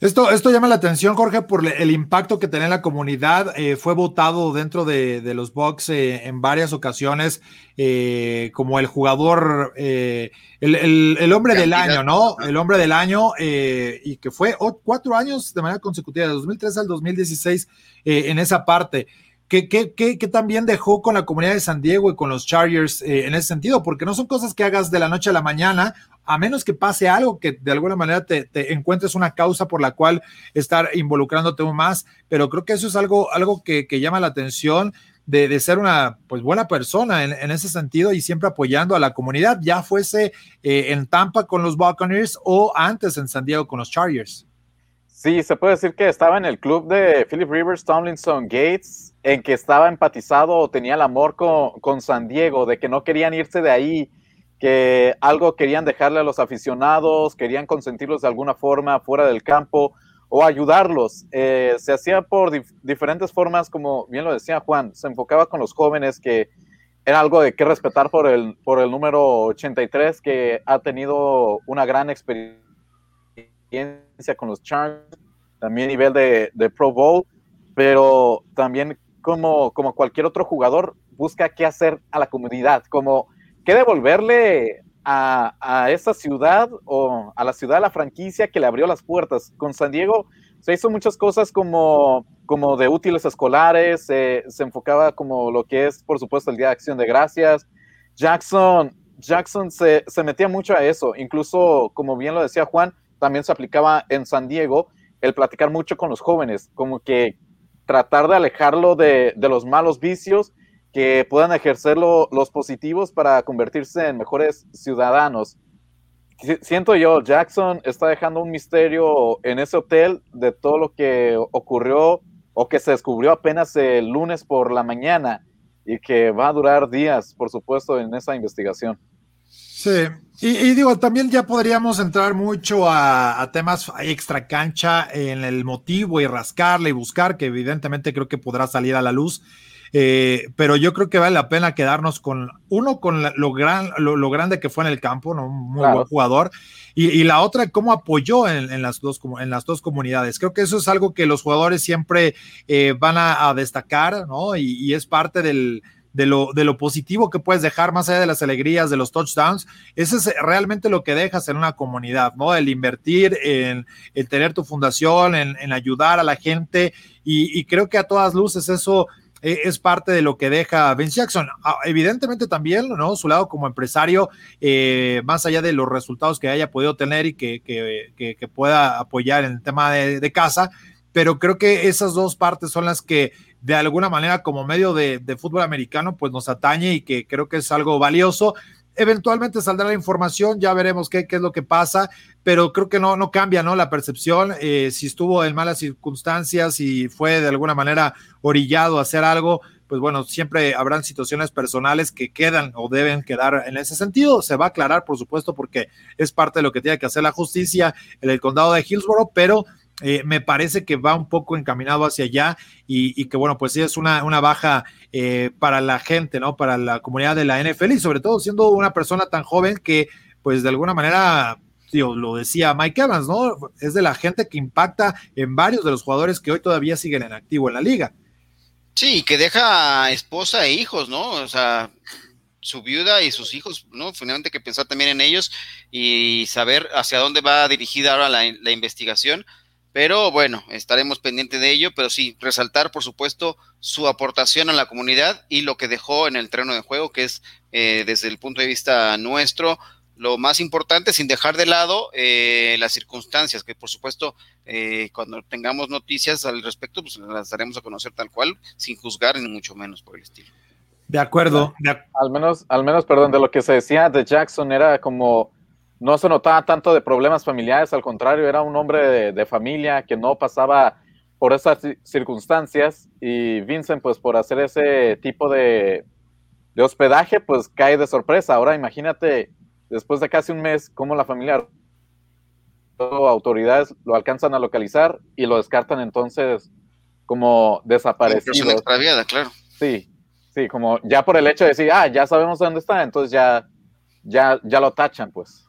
Esto, esto llama la atención, Jorge, por el impacto que tenía en la comunidad. Eh, fue votado dentro de, los Bucks eh, en varias ocasiones eh, como el jugador, el, hombre del año, ¿no? El hombre del año, y que fue cuatro años de manera consecutiva, de 2003 al 2016, en esa parte. ¿Qué, qué, también dejó con la comunidad de San Diego y con los Chargers eh, en ese sentido? Porque no son cosas que hagas de la noche a la mañana, a menos que pase algo que de alguna manera te, encuentres una causa por la cual estar involucrándote aún más, pero creo que eso es algo, algo que, llama la atención de, ser una pues buena persona en, ese sentido y siempre apoyando a la comunidad, ya fuese eh, en Tampa con los Buccaneers o antes en San Diego con los Chargers. Sí, se puede decir que estaba en el club de Philip Rivers, Tomlinson, Gates, en que estaba empatizado o tenía el amor con, con San Diego, de que no querían irse de ahí, que algo querían dejarle a los aficionados, querían consentirlos de alguna forma fuera del campo o ayudarlos. Eh, se hacía por diferentes formas, como bien lo decía Juan, se enfocaba con los jóvenes, que era algo de que respetar por el, por el número 83, que ha tenido una gran experiencia con los Chargers, también nivel de, de, Pro Bowl, pero también como, como cualquier otro jugador, busca qué hacer a la comunidad, como qué devolverle a, a esa ciudad o a la ciudad, a la franquicia que le abrió las puertas. Con San Diego se hizo muchas cosas como, como de útiles escolares, se enfocaba como lo que es, por supuesto, el Día de Acción de Gracias. Jackson, Jackson se, se metía mucho a eso, incluso, como bien lo decía Juan, también se aplicaba en San Diego el platicar mucho con los jóvenes, como que tratar de alejarlo de, los malos vicios, que puedan ejercerlo los positivos para convertirse en mejores ciudadanos. Siento yo, Jackson está dejando un misterio en ese hotel de todo lo que ocurrió o que se descubrió apenas el lunes por la mañana y que va a durar días, por supuesto, en esa investigación. Sí, y, digo, también ya podríamos entrar mucho a, temas extra cancha en el motivo y rascarle y buscar, que evidentemente creo que podrá salir a la luz. Eh, pero yo creo que vale la pena quedarnos con uno, con lo, gran, lo, grande que fue en el campo, ¿no? un muy buen jugador, y, la otra, cómo apoyó en, las dos, en las dos comunidades. Creo que eso es algo que los jugadores siempre eh, van a, destacar, ¿no? y es parte del, de lo, de lo positivo que puedes dejar más allá de las alegrías, de los touchdowns, eso es realmente lo que dejas en una comunidad, ¿no? El invertir en, el tener tu fundación, en, ayudar a la gente y, creo que a todas luces eso e, es parte de lo que deja Vince Jackson. Ah, evidentemente también, ¿no? Su lado como empresario, eh, más allá de los resultados que haya podido tener y que, que, pueda apoyar en el tema de casa, pero creo que esas dos partes son las que de alguna manera como medio de, fútbol americano, pues nos atañe y que creo que es algo valioso. Eventualmente saldrá la información, ya veremos qué, qué es lo que pasa, pero creo que no, no cambia ¿no? la percepción. Eh, si estuvo en malas circunstancias y fue de alguna manera orillado a hacer algo, pues bueno, siempre habrán situaciones personales que quedan o deben quedar en ese sentido. Se va a aclarar, por supuesto, porque es parte de lo que tiene que hacer la justicia en el condado de Hillsborough, pero eh, me parece que va un poco encaminado hacia allá y, que bueno, pues sí es una, una baja eh, para la gente, ¿no? Para la comunidad de la NFL y sobre todo siendo una persona tan joven que pues de alguna manera, tío, lo decía Mike Evans, ¿no? Es de la gente que impacta en varios de los jugadores que hoy todavía siguen en activo en la liga. Sí, que deja esposa e hijos, ¿no? O sea, su viuda y sus hijos, ¿no? Finalmente que pensar también en ellos y saber hacia dónde va dirigida ahora la investigación pero bueno, estaremos pendientes de ello, pero sí, resaltar, por supuesto, su aportación a la comunidad y lo que dejó en el terreno de juego, que es eh, desde el punto de vista nuestro, lo más importante, sin dejar de lado eh, las circunstancias, que por supuesto, eh, cuando tengamos noticias al respecto, pues las daremos a conocer tal cual, sin juzgar ni mucho menos por el estilo. De acuerdo. Al menos, al menos, perdón, de lo que se decía de Jackson era como no se notaba tanto de problemas familiares, al contrario, era un hombre de, familia que no pasaba por esas circunstancias y Vincent, pues por hacer ese tipo de, hospedaje, pues cae de sorpresa. Ahora imagínate, después de casi un mes, cómo la familia autoridades lo alcanzan a localizar y lo descartan entonces como desaparecido. claro. Sí, sí, como ya por el hecho de decir, ah, ya sabemos dónde está, entonces ya, ya, ya lo tachan, pues.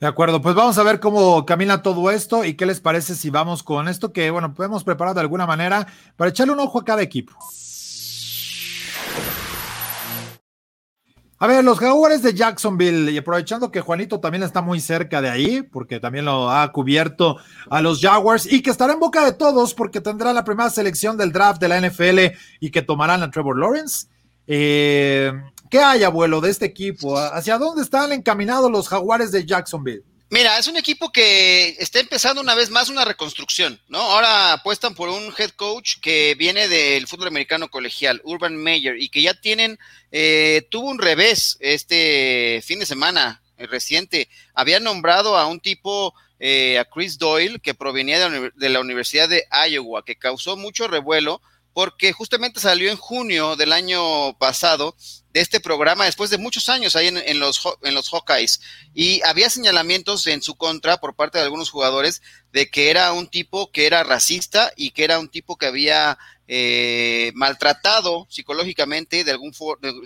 De acuerdo, pues vamos a ver cómo camina todo esto y qué les parece si vamos con esto que, bueno, podemos preparar de alguna manera para echarle un ojo a cada equipo. A ver, los Jaguares de Jacksonville, y aprovechando que Juanito también está muy cerca de ahí, porque también lo ha cubierto a los Jaguars, y que estará en boca de todos, porque tendrá la primera selección del draft de la NFL y que tomarán a Trevor Lawrence. Eh, ¿Qué hay, abuelo, de este equipo? ¿Hacia dónde están encaminados los Jaguares de Jacksonville? Mira, es un equipo que está empezando una vez más una reconstrucción, ¿no? Ahora apuestan por un head coach que viene del fútbol americano colegial, Urban Meyer, y que ya tienen, eh, tuvo un revés este fin de semana eh, reciente. Había nombrado a un tipo, eh, a Chris Doyle, que provenía de la Universidad de Iowa, que causó mucho revuelo porque justamente salió en junio del año pasado de este programa después de muchos años ahí en, los, en los Hawkeyes y había señalamientos en su contra por parte de algunos jugadores de que era un tipo que era racista y que era un tipo que había eh, maltratado psicológicamente de algún,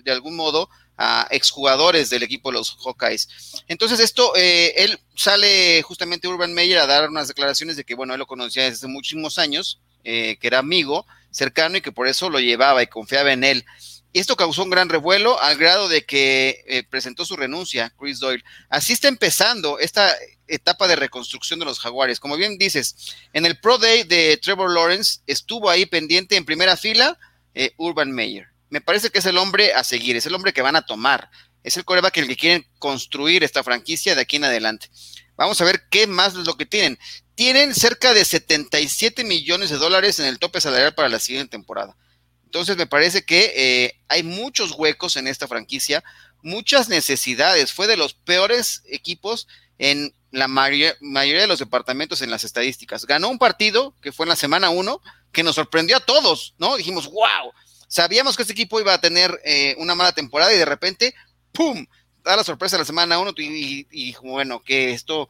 de, algún modo a exjugadores del equipo de los Hawkeyes. Entonces esto, eh, él sale justamente Urban Meyer a dar unas declaraciones de que, bueno, él lo conocía desde muchísimos años, eh, que era amigo cercano y que por eso lo llevaba y confiaba en él. Y esto causó un gran revuelo al grado de que eh, presentó su renuncia, Chris Doyle. Así está empezando esta etapa de reconstrucción de los Jaguares. Como bien dices, en el Pro Day de Trevor Lawrence estuvo ahí pendiente en primera fila eh, Urban Meyer. Me parece que es el hombre a seguir, es el hombre que van a tomar. Es el coreback el que quieren construir esta franquicia de aquí en adelante. Vamos a ver qué más es lo que tienen. Tienen cerca de 77 millones de dólares en el tope salarial para la siguiente temporada. Entonces me parece que eh, hay muchos huecos en esta franquicia, muchas necesidades. Fue de los peores equipos en la mayoría, de los departamentos en las estadísticas. Ganó un partido que fue en la semana 1 que nos sorprendió a todos, ¿no? Dijimos, wow, sabíamos que este equipo iba a tener eh, una mala temporada y de repente, ¡pum! Da la sorpresa la semana 1 y, y, bueno, que esto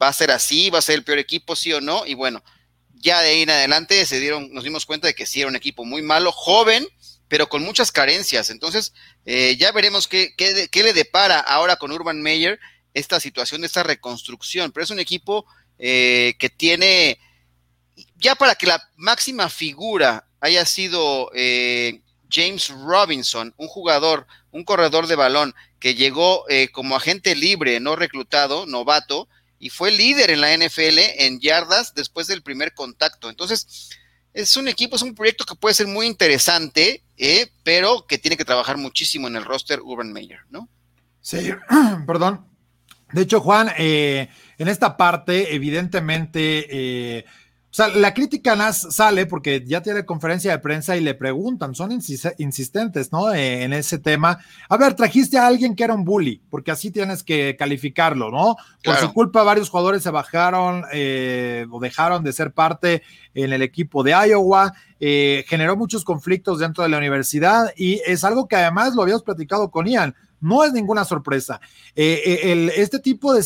va a ser así, va a ser el peor equipo, sí o no, y bueno, ya de ahí en adelante se dieron, nos dimos cuenta de que sí era un equipo muy malo, joven, pero con muchas carencias. Entonces, eh, ya veremos qué, qué, le depara ahora con Urban Meyer esta situación, esta reconstrucción. Pero es un equipo eh, que tiene, ya para que la máxima figura haya sido eh, James Robinson, un jugador, un corredor de balón que llegó como agente libre, no reclutado, novato, y fue líder en la NFL en yardas después del primer contacto. Entonces, es un equipo, es un proyecto que puede ser muy interesante, eh, pero que tiene que trabajar muchísimo en el roster Urban Meyer, ¿no? Sí, <clears throat> perdón. De hecho, Juan, eh, en esta parte, evidentemente, eh, o sea, la crítica sale porque ya tiene conferencia de prensa y le preguntan, son insistentes, ¿no? Eh, en ese tema. A ver, trajiste a alguien que era un bully, porque así tienes que calificarlo, ¿no? Por su culpa, varios jugadores se bajaron eh, o dejaron de ser parte en el equipo de Iowa. Eh, generó muchos conflictos dentro de la universidad y es algo que además lo habíamos platicado con Ian no es ninguna sorpresa. Eh, eh, este tipo de,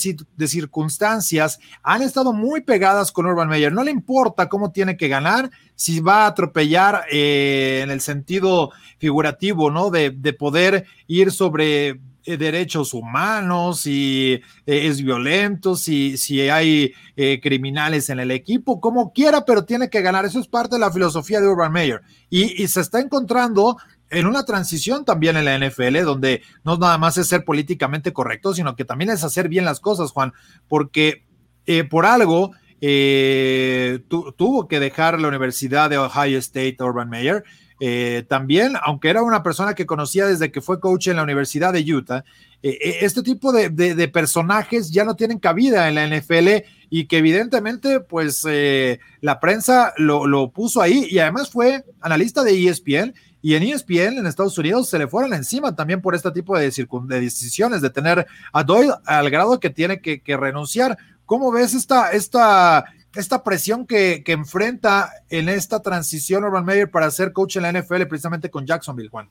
circunstancias han estado muy pegadas con Urban Meyer. No le importa cómo tiene que ganar, si va a atropellar eh, en el sentido figurativo, ¿no? De, poder ir sobre derechos humanos, si es violento, si, si hay criminales en el equipo, como quiera, pero tiene que ganar. Eso es parte de la filosofía de Urban Meyer. y se está encontrando en una transición también en la NFL, donde no nada más es ser políticamente correcto, sino que también es hacer bien las cosas, Juan, porque eh, por algo eh, tuvo que dejar la Universidad de Ohio State, Urban Meyer. Eh, también, aunque era una persona que conocía desde que fue coach en la Universidad de Utah, este tipo de, personajes ya no tienen cabida en la NFL y que evidentemente, pues la prensa lo, lo puso ahí y además fue analista de ESPN y en ESPN en Estados Unidos se le fueron encima también por este tipo de, de decisiones, de tener a Doyle al grado que tiene que, renunciar. ¿Cómo ves esta, esta, esta presión que, enfrenta en esta transición Urban Meyer para ser coach en la NFL precisamente con Jacksonville, Juan?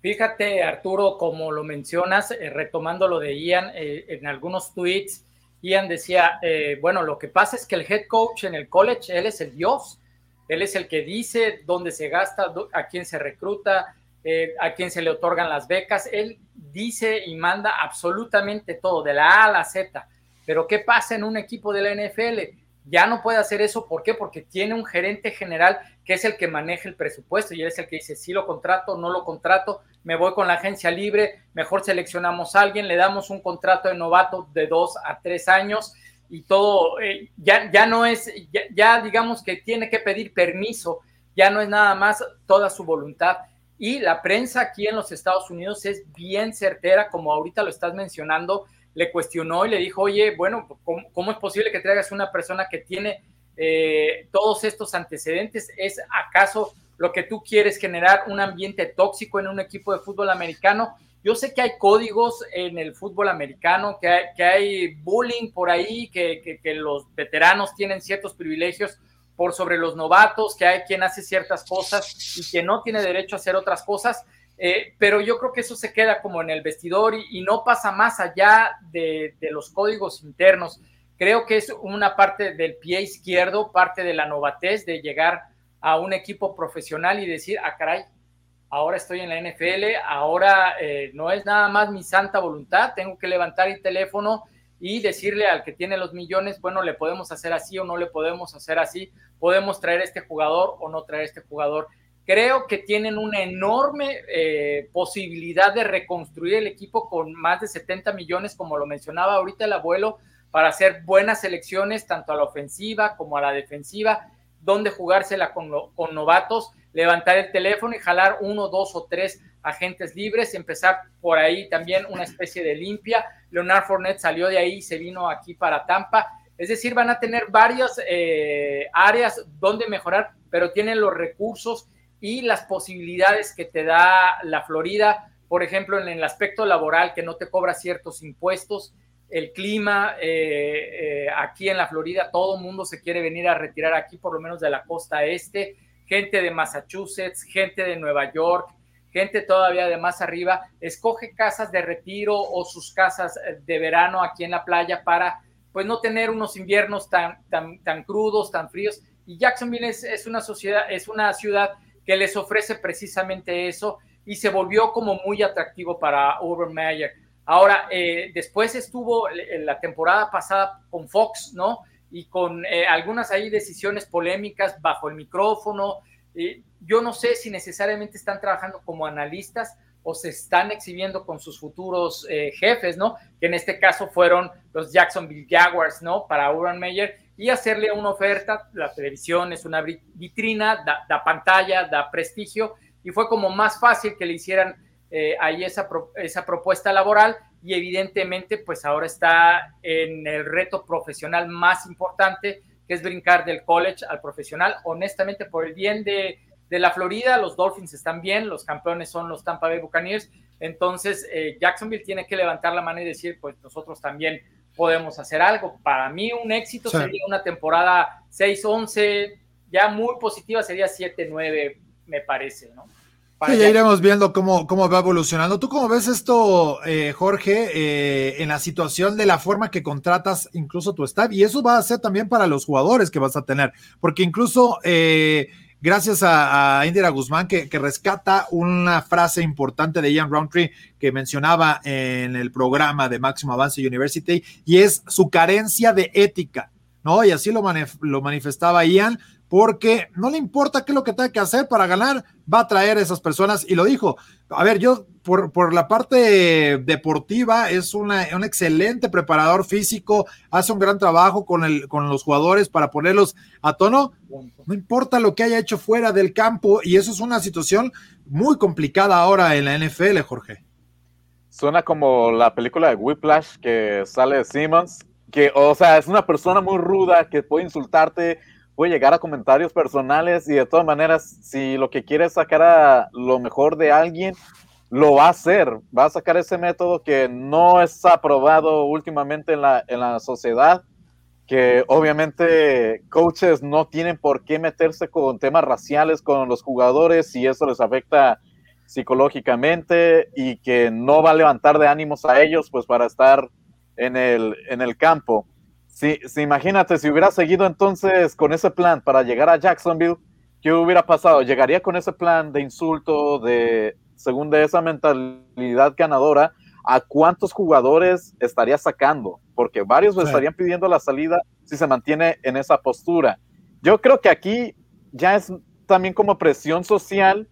Fíjate, Arturo, como lo mencionas, eh, retomando lo de Ian, eh, en algunos tweets, Ian decía, eh, bueno, lo que pasa es que el head coach en el college, él es el dios él es el que dice dónde se gasta, a quién se recluta, eh, a quién se le otorgan las becas. Él dice y manda absolutamente todo, de la A a la Z. Pero ¿qué pasa en un equipo de la NFL? ya no puede hacer eso. ¿Por qué? Porque tiene un gerente general que es el que maneja el presupuesto y él es el que dice, si lo contrato, no lo contrato, me voy con la agencia libre, mejor seleccionamos a alguien, le damos un contrato de novato de dos a tres años y todo, eh, ya, ya no es, ya, digamos que tiene que pedir permiso, ya no es nada más toda su voluntad. Y la prensa aquí en los Estados Unidos es bien certera, como ahorita lo estás mencionando, le cuestionó y le dijo, oye, bueno, ¿cómo, es posible que traigas una persona que tiene eh, todos estos antecedentes? ¿Es acaso lo que tú quieres generar un ambiente tóxico en un equipo de fútbol americano? Yo sé que hay códigos en el fútbol americano, que hay, que hay bullying por ahí, que, que los veteranos tienen ciertos privilegios por sobre los novatos, que hay quien hace ciertas cosas y que no tiene derecho a hacer otras cosas eh, pero yo creo que eso se queda como en el vestidor y, no pasa más allá de, los códigos internos. Creo que es una parte del pie izquierdo, parte de la novatez de llegar a un equipo profesional y decir, ah, caray, ahora estoy en la NFL, ahora eh, no es nada más mi santa voluntad, tengo que levantar el teléfono y decirle al que tiene los millones, bueno, le podemos hacer así o no le podemos hacer así, podemos traer este jugador o no traer este jugador. Creo que tienen una enorme eh, posibilidad de reconstruir el equipo con más de 70 millones, como lo mencionaba ahorita el abuelo, para hacer buenas selecciones tanto a la ofensiva como a la defensiva, donde jugársela con, con novatos, levantar el teléfono y jalar uno, dos o tres agentes libres, empezar por ahí también una especie de limpia. Leonard Fournette salió de ahí y se vino aquí para Tampa. Es decir, van a tener varias eh, áreas donde mejorar, pero tienen los recursos y las posibilidades que te da la Florida, por ejemplo, en el aspecto laboral, que no te cobra ciertos impuestos, el clima, eh, eh, aquí en la Florida, todo mundo se quiere venir a retirar aquí, por lo menos de la costa este, gente de Massachusetts, gente de Nueva York, gente todavía de más arriba, escoge casas de retiro o sus casas de verano aquí en la playa para pues no tener unos inviernos tan, tan, tan crudos, tan fríos. Y Jacksonville es, una sociedad, es una ciudad que les ofrece precisamente eso y se volvió como muy atractivo para Urban Meyer. Ahora, eh, después estuvo en la temporada pasada con Fox, ¿no? Y con eh, algunas ahí decisiones polémicas bajo el micrófono. yo no sé si necesariamente están trabajando como analistas o se están exhibiendo con sus futuros eh, jefes, ¿no? Que en este caso fueron los Jacksonville Jaguars, ¿no? Para Urban Meyer y hacerle una oferta. La televisión es una vitrina, da, pantalla, da prestigio y fue como más fácil que le hicieran eh, ahí esa, esa propuesta laboral y evidentemente pues ahora está en el reto profesional más importante que es brincar del college al profesional. Honestamente, por el bien de, de la Florida, los Dolphins están bien, los campeones son los Tampa Bay Buccaneers, entonces eh, Jacksonville tiene que levantar la mano y decir, pues nosotros también podemos hacer algo. Para mí un éxito sería una temporada 6-11, ya muy positiva sería 7-9, me parece, ¿no? Sí, ya iremos viendo cómo, cómo va evolucionando. ¿Tú cómo ves esto, eh, Jorge, eh, en la situación de la forma que contratas incluso tu staff? Y eso va a ser también para los jugadores que vas a tener, porque incluso eh, gracias a, Indira Guzmán que, rescata una frase importante de Ian Roundtree que mencionaba en el programa de Máximo Avance University y es su carencia de ética, ¿no? Y así lo, lo manifestaba Ian porque no le importa qué es lo que tenga que hacer para ganar, va a traer a esas personas y lo dijo. A ver, yo por, por la parte deportiva es una, un excelente preparador físico, hace un gran trabajo con, el, con los jugadores para ponerlos a tono. No importa lo que haya hecho fuera del campo y eso es una situación muy complicada ahora en la NFL, Jorge. Suena como la película de Whiplash que sale Simmons, que, o sea, es una persona muy ruda que puede insultarte puede llegar a comentarios personales y de todas maneras, si lo que quiere es sacar a lo mejor de alguien, lo va a hacer, va a sacar ese método que no es aprobado últimamente en la, en la sociedad, que obviamente coaches no tienen por qué meterse con temas raciales con los jugadores y eso les afecta psicológicamente y que no va a levantar de ánimos a ellos pues para estar en el, en el campo. Sí, imagínate, si hubiera seguido entonces con ese plan para llegar a Jacksonville, ¿qué hubiera pasado? Llegaría con ese plan de insulto, de, según de esa mentalidad ganadora, ¿a cuántos jugadores estaría sacando? Porque varios estarían pidiendo la salida si se mantiene en esa postura. Yo creo que aquí ya es también como presión social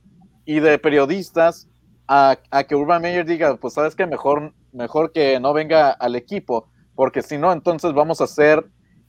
y de periodistas a, que Urban Meyer diga, pues sabes que mejor, mejor que no venga al equipo, porque si no, entonces vamos a ser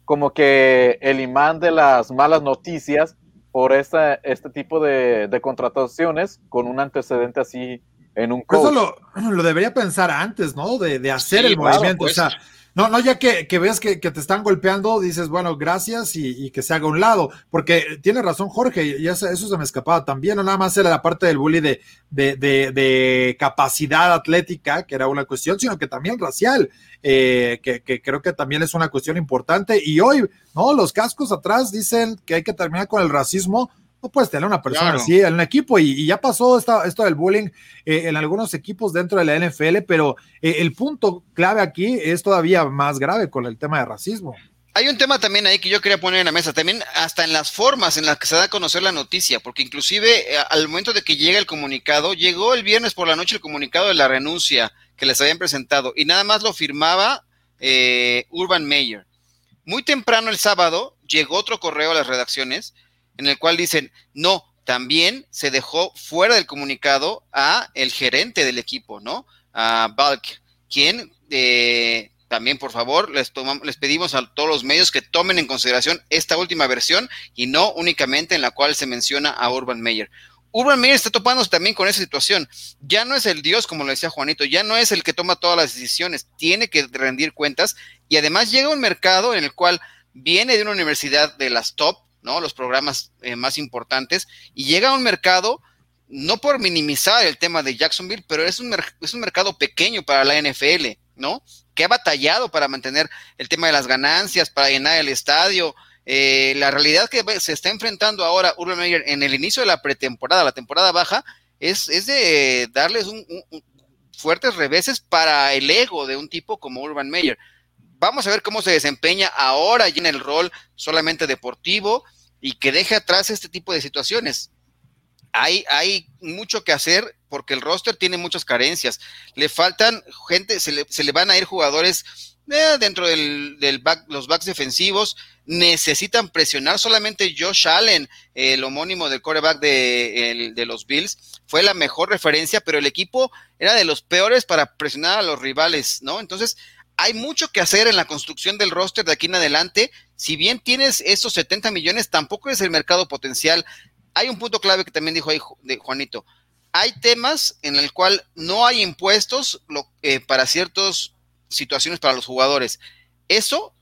como que el imán de las malas noticias por esta, este tipo de, contrataciones con un antecedente así en un coach. Eso <clears throat> lo, debería pensar antes, ¿no? De, hacer el movimiento. O sea, pues. No, no, ya que, que ves que, te están golpeando, dices, bueno, gracias y, que se haga un lado, porque tiene razón Jorge, y eso, se me escapaba también, no nada más era la parte del bully de, de, de, capacidad atlética, que era una cuestión, sino que también racial, eh, que, que, creo que también es una cuestión importante. Y hoy, ¿no? Los cascos atrás dicen que hay que terminar con el racismo, no puedes tener una persona así en un equipo y, ya pasó esto del bullying eh, en algunos equipos dentro de la NFL, pero eh, el punto clave aquí es todavía más grave con el tema de racismo. Hay un tema también ahí que yo quería poner en la mesa, también hasta en las formas en las que se da a conocer la noticia, porque inclusive eh, al momento de que llega el comunicado, llegó el viernes por la noche el comunicado de la renuncia que les habían presentado y nada más lo firmaba Urban Meyer. Muy temprano el sábado llegó otro correo a las redacciones en el cual dicen, no, también se dejó fuera del comunicado a el gerente del equipo, ¿no? A Balk, quien eh, también, por favor, les, les pedimos a todos los medios que tomen en consideración esta última versión y no únicamente en la cual se menciona a Urban Meyer. Urban Meyer está topándose también con esa situación. Ya no es el Dios, como lo decía Juanito, ya no es el que toma todas las decisiones, tiene que rendir cuentas y además llega un mercado en el cual viene de una universidad de las top, ¿no? Los programas eh, más importantes, y llega a un mercado, no por minimizar el tema de Jacksonville, pero es un, es un mercado pequeño para la NFL, ¿no? Que ha batallado para mantener el tema de las ganancias, para llenar el estadio. Eh, la realidad que se está enfrentando ahora Urban Meyer en el inicio de la pretemporada, la temporada baja, es, es de darles un, fuertes reveses para el ego de un tipo como Urban Meyer vamos a ver cómo se desempeña ahora y en el rol solamente deportivo y que deje atrás este tipo de situaciones. Hay, mucho que hacer porque el roster tiene muchas carencias. Le faltan gente, se le, van a ir jugadores eh, dentro del, del back, los backs defensivos. Necesitan presionar solamente Josh Allen, el homónimo del coreback de, de los Bills. Fue la mejor referencia, pero el equipo era de los peores para presionar a los rivales, ¿no? Entonces, hay mucho que hacer en la construcción del roster de aquí en adelante. Si bien tienes esos 70 millones, tampoco es el mercado potencial. Hay un punto clave que también dijo ahí Juanito. Hay temas en el cual no hay impuestos eh, para ciertas situaciones para los jugadores. Eso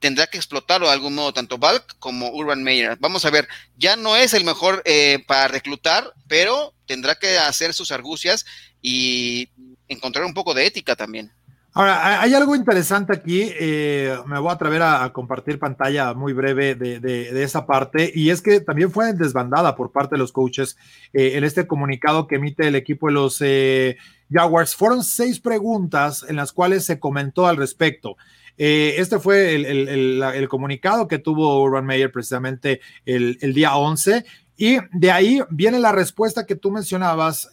tendrá que explotarlo de algún modo, tanto Valk como Urban Meyer. Vamos a ver, ya no es el mejor eh, para reclutar, pero tendrá que hacer sus argucias y encontrar un poco de ética también. Ahora, hay algo interesante aquí, eh, me voy a atrever a, compartir pantalla muy breve de, esa parte, y es que también fue desbandada por parte de los coaches eh, en este comunicado que emite el equipo de los eh, Jaguars. Fueron seis preguntas en las cuales se comentó al respecto. este fue el, comunicado que tuvo Urban Meyer precisamente el, día 11. Y de ahí viene la respuesta que tú mencionabas,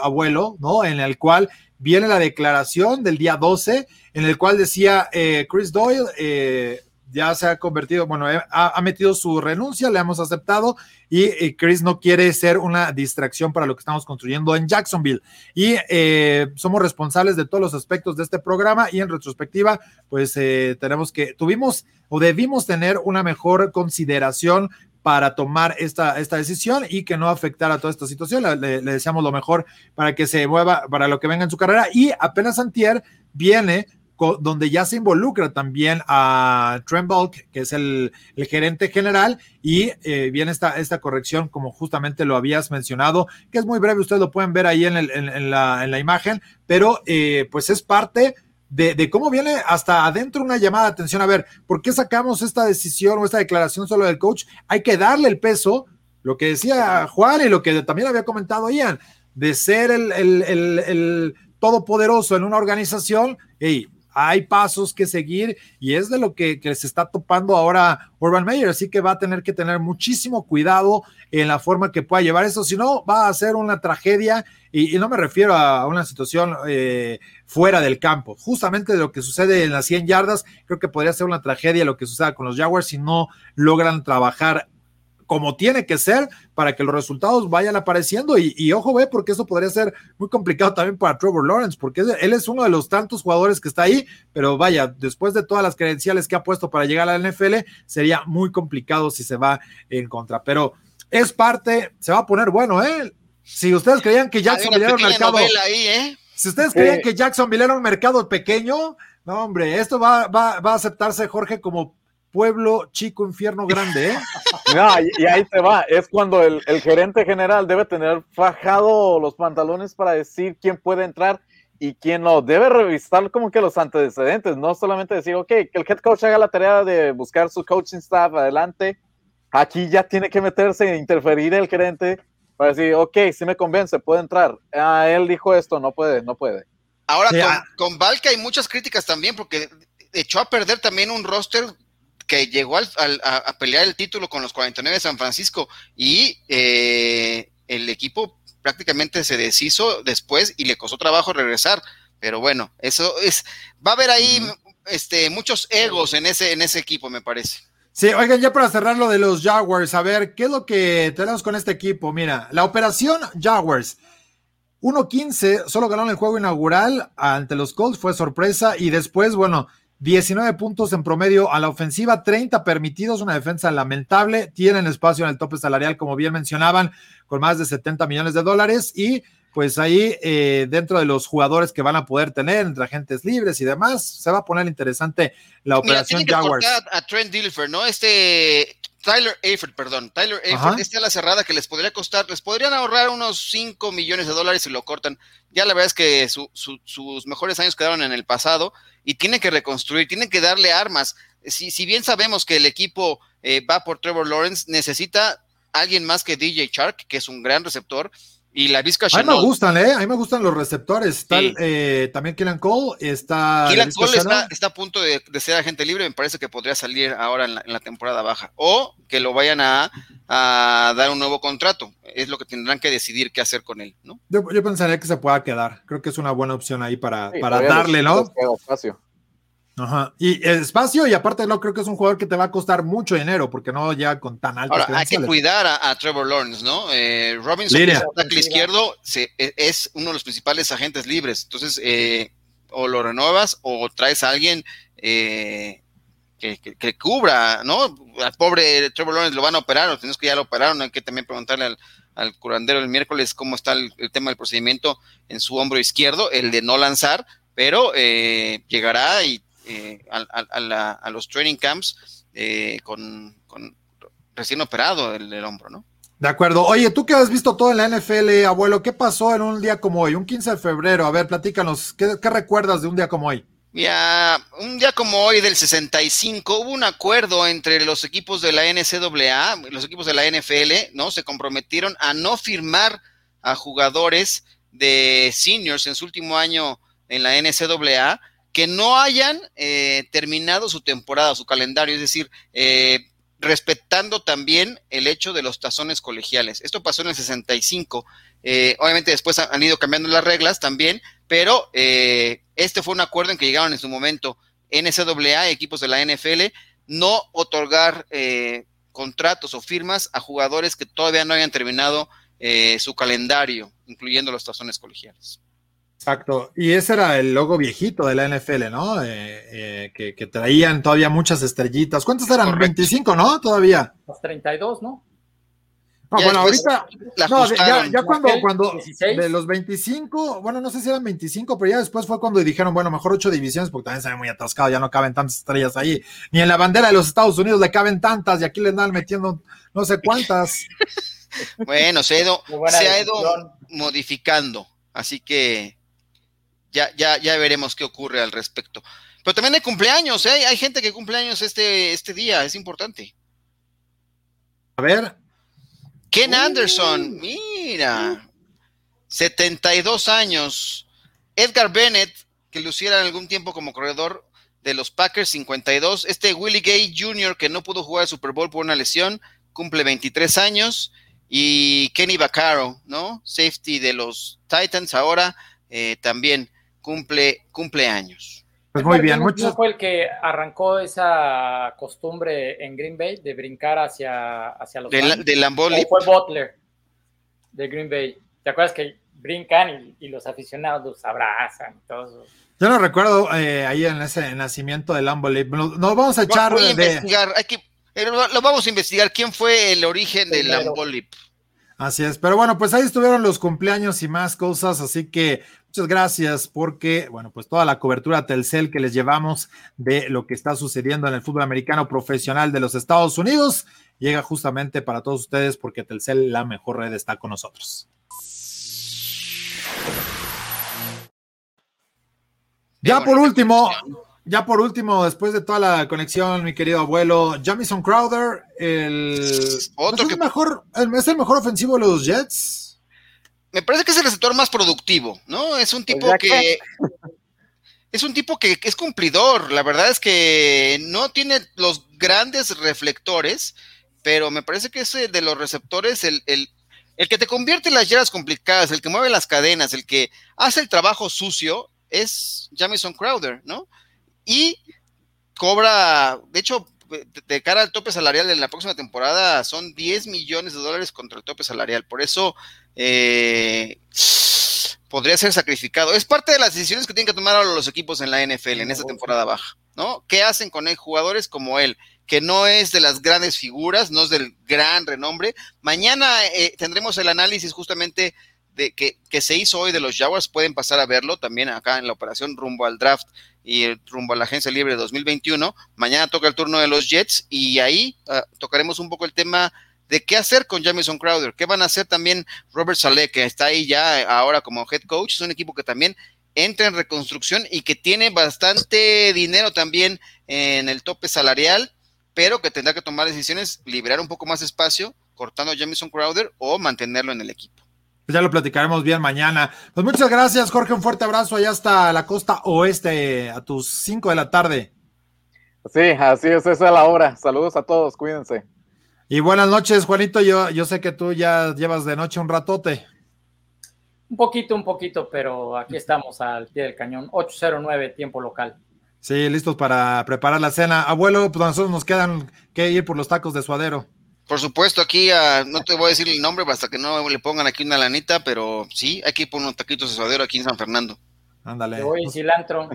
abuelo, ¿no? En el cual viene la declaración del día 12, en el cual decía eh, Chris Doyle, eh, ya se ha convertido, bueno, eh, ha, metido su renuncia, le hemos aceptado y, Chris no quiere ser una distracción para lo que estamos construyendo en Jacksonville. Y somos responsables de todos los aspectos de este programa y en retrospectiva, pues tenemos que, tuvimos o debimos tener una mejor consideración para tomar esta, esta decisión y que no afectara toda esta situación. Le, deseamos lo mejor para que se mueva, para lo que venga en su carrera. Y apenas Antier viene donde ya se involucra también a Trent que es el, gerente general, y eh, viene esta, esta corrección, como justamente lo habías mencionado, que es muy breve, ustedes lo pueden ver ahí en, en, la, en la, imagen, pero eh, pues es parte de, cómo viene hasta adentro una llamada de atención. A ver, ¿por qué sacamos esta decisión o esta declaración solo del coach? Hay que darle el peso, lo que decía Juan y lo que también había comentado Ian, de ser el, el, el, todopoderoso en una organización. y hay pasos que seguir y es de lo que, se está topando ahora Urban Meyer, así que va a tener que tener muchísimo cuidado en la forma que pueda llevar eso, si no va a ser una tragedia y, no me refiero a una situación eh, fuera del campo, justamente de lo que sucede en las 100 yardas, creo que podría ser una tragedia lo que suceda con los Jaguars si no logran trabajar como tiene que ser para que los resultados vayan apareciendo. Y, ojo, ve, porque eso podría ser muy complicado también para Trevor Lawrence, porque él es uno de los tantos jugadores que está ahí, pero vaya, después de todas las credenciales que ha puesto para llegar a la NFL, sería muy complicado si se va en contra. Pero es parte, se va a poner bueno, ¿eh? Si ustedes creían que Jackson era un mercado. ¿eh? Si ustedes creían que Jackson era un mercado pequeño, no, hombre, esto va, va, va a aceptarse, Jorge, como pueblo chico, infierno grande, ¿eh? <laughs> No, y, ahí te va, es cuando el, gerente general debe tener fajado los pantalones para decir quién puede entrar y quién no. Debe revisar como que los antecedentes, no solamente decir, ok, que el head coach haga la tarea de buscar su coaching staff adelante. Aquí ya tiene que meterse e interferir el gerente para decir, ok, si me convence, puede entrar. Ah, él dijo esto, no puede, no puede. Ahora, con, ah. con Valka hay muchas críticas también, porque echó a perder también un roster que llegó a, pelear el título con los 49 de San Francisco y eh, el equipo prácticamente se deshizo después y le costó trabajo regresar. Pero bueno, eso es, va a haber ahí este, muchos egos en ese, en ese equipo, me parece. Sí, oigan, ya para cerrar lo de los Jaguars, a ver, ¿qué es lo que tenemos con este equipo? Mira, la operación Jaguars. 1-15, solo ganaron el juego inaugural ante los Colts, fue sorpresa. Y después, bueno, 19 puntos en promedio a la ofensiva, 30 permitidos, una defensa lamentable, tienen espacio en el tope salarial, como bien mencionaban, con más de 70 millones de dólares y pues ahí eh, dentro de los jugadores que van a poder tener entre agentes libres y demás, se va a poner interesante la operación Mira, Jaguars. A Trent Dilfer, ¿no? Este Tyler Eifert, perdón, Tyler Eifert, esta la cerrada que les podría costar, les podrían ahorrar unos 5 millones de dólares si lo cortan. Ya la verdad es que sus mejores años quedaron en el pasado y tiene que reconstruir, tiene que darle armas. Si, si bien sabemos que el equipo eh, va por Trevor Lawrence, necesita alguien más que DJ Shark, que es un gran receptor, y la Vizca A mí me gustan, ¿eh? A mí me gustan los receptores. Está eh, también Killan Cole. Está Killan Cole está, a punto de, ser agente libre. Me parece que podría salir ahora en la, temporada baja. O que lo vayan a, dar un nuevo contrato. Es lo que tendrán que decidir qué hacer con él, ¿no? Yo, pensaría que se pueda quedar. Creo que es una buena opción ahí para, para darle, ¿no? Espacio. Ajá. Y el espacio, y aparte no creo que es un jugador que te va a costar mucho dinero, porque no llega con tan alto. Ahora, hay que cuidar a, Trevor Lawrence, ¿no? Eh, Robinson, el tackle izquierdo, e, es uno de los principales agentes libres. Entonces, eh, o lo renuevas o traes a alguien eh, que, cubra, ¿no? Al pobre Trevor Lawrence lo van a operar, o tenemos que ya lo operaron, hay que también preguntarle al, curandero el miércoles cómo está el, tema del procedimiento en su hombro izquierdo, el de no lanzar, pero llegará y eh, a, los training camps eh, con, recién operado el, hombro, ¿no? De acuerdo. Oye, tú que has visto todo en la NFL, abuelo, ¿qué pasó en un día como hoy, un 15 de febrero? A ver, platícanos, ¿qué, recuerdas de un día como hoy? Ya, un día como hoy del 65 hubo un acuerdo entre los equipos de la NCAA, los equipos de la NFL, ¿no? Se comprometieron a no firmar a jugadores de seniors en su último año en la NCAA que no hayan eh, terminado su temporada, su calendario, es decir, eh, respetando también el hecho de los tazones colegiales. Esto pasó en el 65. Eh, obviamente después han ido cambiando las reglas también, pero este fue un acuerdo en que llegaron en su momento NCAA, equipos de la NFL, no otorgar contratos o firmas a jugadores que todavía no hayan terminado su calendario, incluyendo los tazones colegiales. Exacto. Y ese era el logo viejito de la NFL, ¿no? Eh, eh, que, traían todavía muchas estrellitas. ¿Cuántos eran? 25, ¿no? Todavía. Los 32, ¿no? No, bueno, ahorita. No, ya, cuando, cuando de los 25, bueno, no sé si eran 25, pero ya después fue cuando dijeron, bueno, mejor ocho divisiones, porque también se ve muy atascado, ya no caben tantas estrellas ahí. Ni en la bandera de los Estados Unidos le caben tantas, y aquí le andan metiendo no sé cuántas. <laughs> bueno, se ha ido modificando, así que ya, ya, ya veremos qué ocurre al respecto. Pero también hay cumpleaños, ¿eh? Hay gente que cumple años este, este día, es importante. A ver. Ken Anderson, mira. 72 años. Edgar Bennett, que luciera algún tiempo como corredor de los Packers, 52. Este Willie Gay Jr., que no pudo jugar el Super Bowl por una lesión, cumple 23 años. Y Kenny Vaccaro, ¿no? Safety de los Titans ahora eh, también cumple, cumple años. Pues muy bien, muchos. fue el que arrancó esa costumbre en Green Bay de brincar hacia, hacia los. De, la, de Fue Butler de Green Bay. ¿Te acuerdas que brincan y, los aficionados los abrazan y todo eso? Yo no recuerdo eh, ahí en ese nacimiento del Lambo Nos, vamos a echar. Voy a investigar, hay que, eh, lo vamos a investigar quién fue el origen del Lambo Así es, pero bueno, pues ahí estuvieron los cumpleaños y más cosas, así que muchas gracias porque, bueno, pues toda la cobertura Telcel que les llevamos de lo que está sucediendo en el fútbol americano profesional de los Estados Unidos llega justamente para todos ustedes porque Telcel, la mejor red, está con nosotros. Ya por último, ya por último, después de toda la conexión, mi querido abuelo, Jamison Crowder, el, Otro ¿es, el mejor, es el mejor ofensivo de los Jets. Me parece que es el receptor más productivo, ¿no? Es un tipo que es un tipo que es cumplidor. La verdad es que no tiene los grandes reflectores, pero me parece que es de los receptores el, el, el que te convierte en las yardas complicadas, el que mueve las cadenas, el que hace el trabajo sucio, es Jamison Crowder, ¿no? y cobra, de hecho, de cara al tope salarial de la próxima temporada son 10 millones de dólares contra el tope salarial. Por eso eh, podría ser sacrificado. Es parte de las decisiones que tienen que tomar ahora los equipos en la NFL en esta temporada baja, ¿no? ¿Qué hacen con él? Jugadores como él, que no es de las grandes figuras, no es del gran renombre. Mañana eh, tendremos el análisis justamente de que, que, se hizo hoy de los Jaguars, pueden pasar a verlo también acá en la operación rumbo al draft y rumbo a la agencia libre 2021. Mañana toca el turno de los Jets y ahí ah, tocaremos un poco el tema de qué hacer con Jamison Crowder, qué van a hacer también Robert Saleh, que está ahí ya ahora como head coach, es un equipo que también entra en reconstrucción y que tiene bastante dinero también en el tope salarial, pero que tendrá que tomar decisiones, liberar un poco más espacio, cortando a Jamison Crowder o mantenerlo en el equipo. Pues ya lo platicaremos bien mañana. Pues muchas gracias, Jorge. Un fuerte abrazo allá hasta la costa oeste a tus 5 de la tarde. Sí, así es, esa es la hora. Saludos a todos, cuídense. Y buenas noches, Juanito. Yo, yo sé que tú ya llevas de noche un ratote. Un poquito, un poquito, pero aquí estamos al pie del cañón. 809, tiempo local. Sí, listos para preparar la cena. Abuelo, pues nosotros nos quedan que ir por los tacos de suadero. Por supuesto, aquí uh, no te voy a decir el nombre hasta que no le pongan aquí una lanita, pero sí, hay que ir por unos taquitos de suadero aquí en San Fernando. Ándale. Cebolla y cilantro.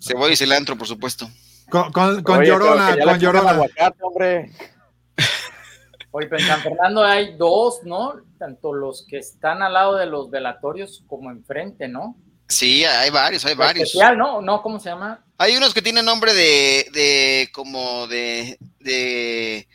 Cebolla y cilantro, por supuesto. Con, con, con llorona, con llorona. Aguacate, hombre. Oye, pero en San Fernando hay dos, ¿no? Tanto los que están al lado de los velatorios como enfrente, ¿no? Sí, hay varios, hay varios. Especial, ¿no? ¿No? ¿Cómo se llama? Hay unos que tienen nombre de, de como de, de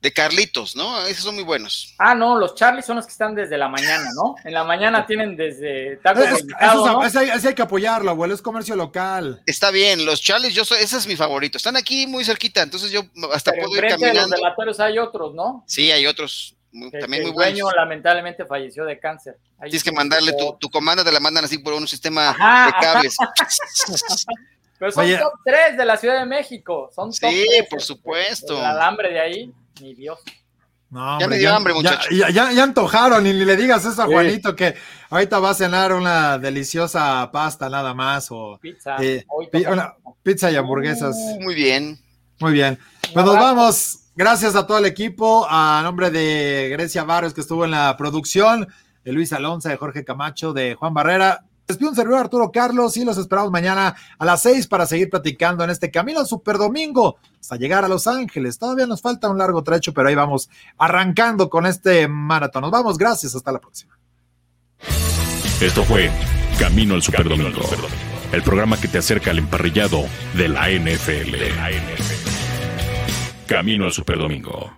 de Carlitos, ¿no? Esos son muy buenos. Ah, no, los Charlie son los que están desde la mañana, ¿no? En la mañana tienen desde tacos es, ¿no? hay que apoyarlo, abuelo, es comercio local. Está bien, los Charlies, yo soy, ese es mi favorito. Están aquí muy cerquita, entonces yo hasta puedo ir caminando. De los hay otros, ¿no? Sí, hay otros. también muy buenos. El dueño lamentablemente falleció de cáncer. Tienes que mandarle tu, tu, comanda, te la mandan así por un sistema de cables. <laughs> <laughs> Pero son top 3 de la Ciudad de México. Son top sí, por supuesto. El alambre de ahí. Mi Dios. No, ya me dio hambre, muchachos. Ya, ya, antojaron, y le digas eso a Juanito que ahorita va a cenar una deliciosa pasta nada más o pizza, eh, pizza y hamburguesas. Uh, muy bien. Muy bien. Pues nos vamos. Gracias a todo el equipo, a nombre de Grecia Barrios que estuvo en la producción, de Luis Alonso, de Jorge Camacho, de Juan Barrera. Despido un servidor Arturo Carlos y los esperamos mañana a las seis para seguir platicando en este camino al Super Domingo hasta llegar a Los Ángeles. Todavía nos falta un largo trecho, pero ahí vamos arrancando con este maratón. Nos vamos, gracias, hasta la próxima. Esto fue Camino al Super Domingo, el programa que te acerca al emparrillado de la NFL. Camino al Super Domingo.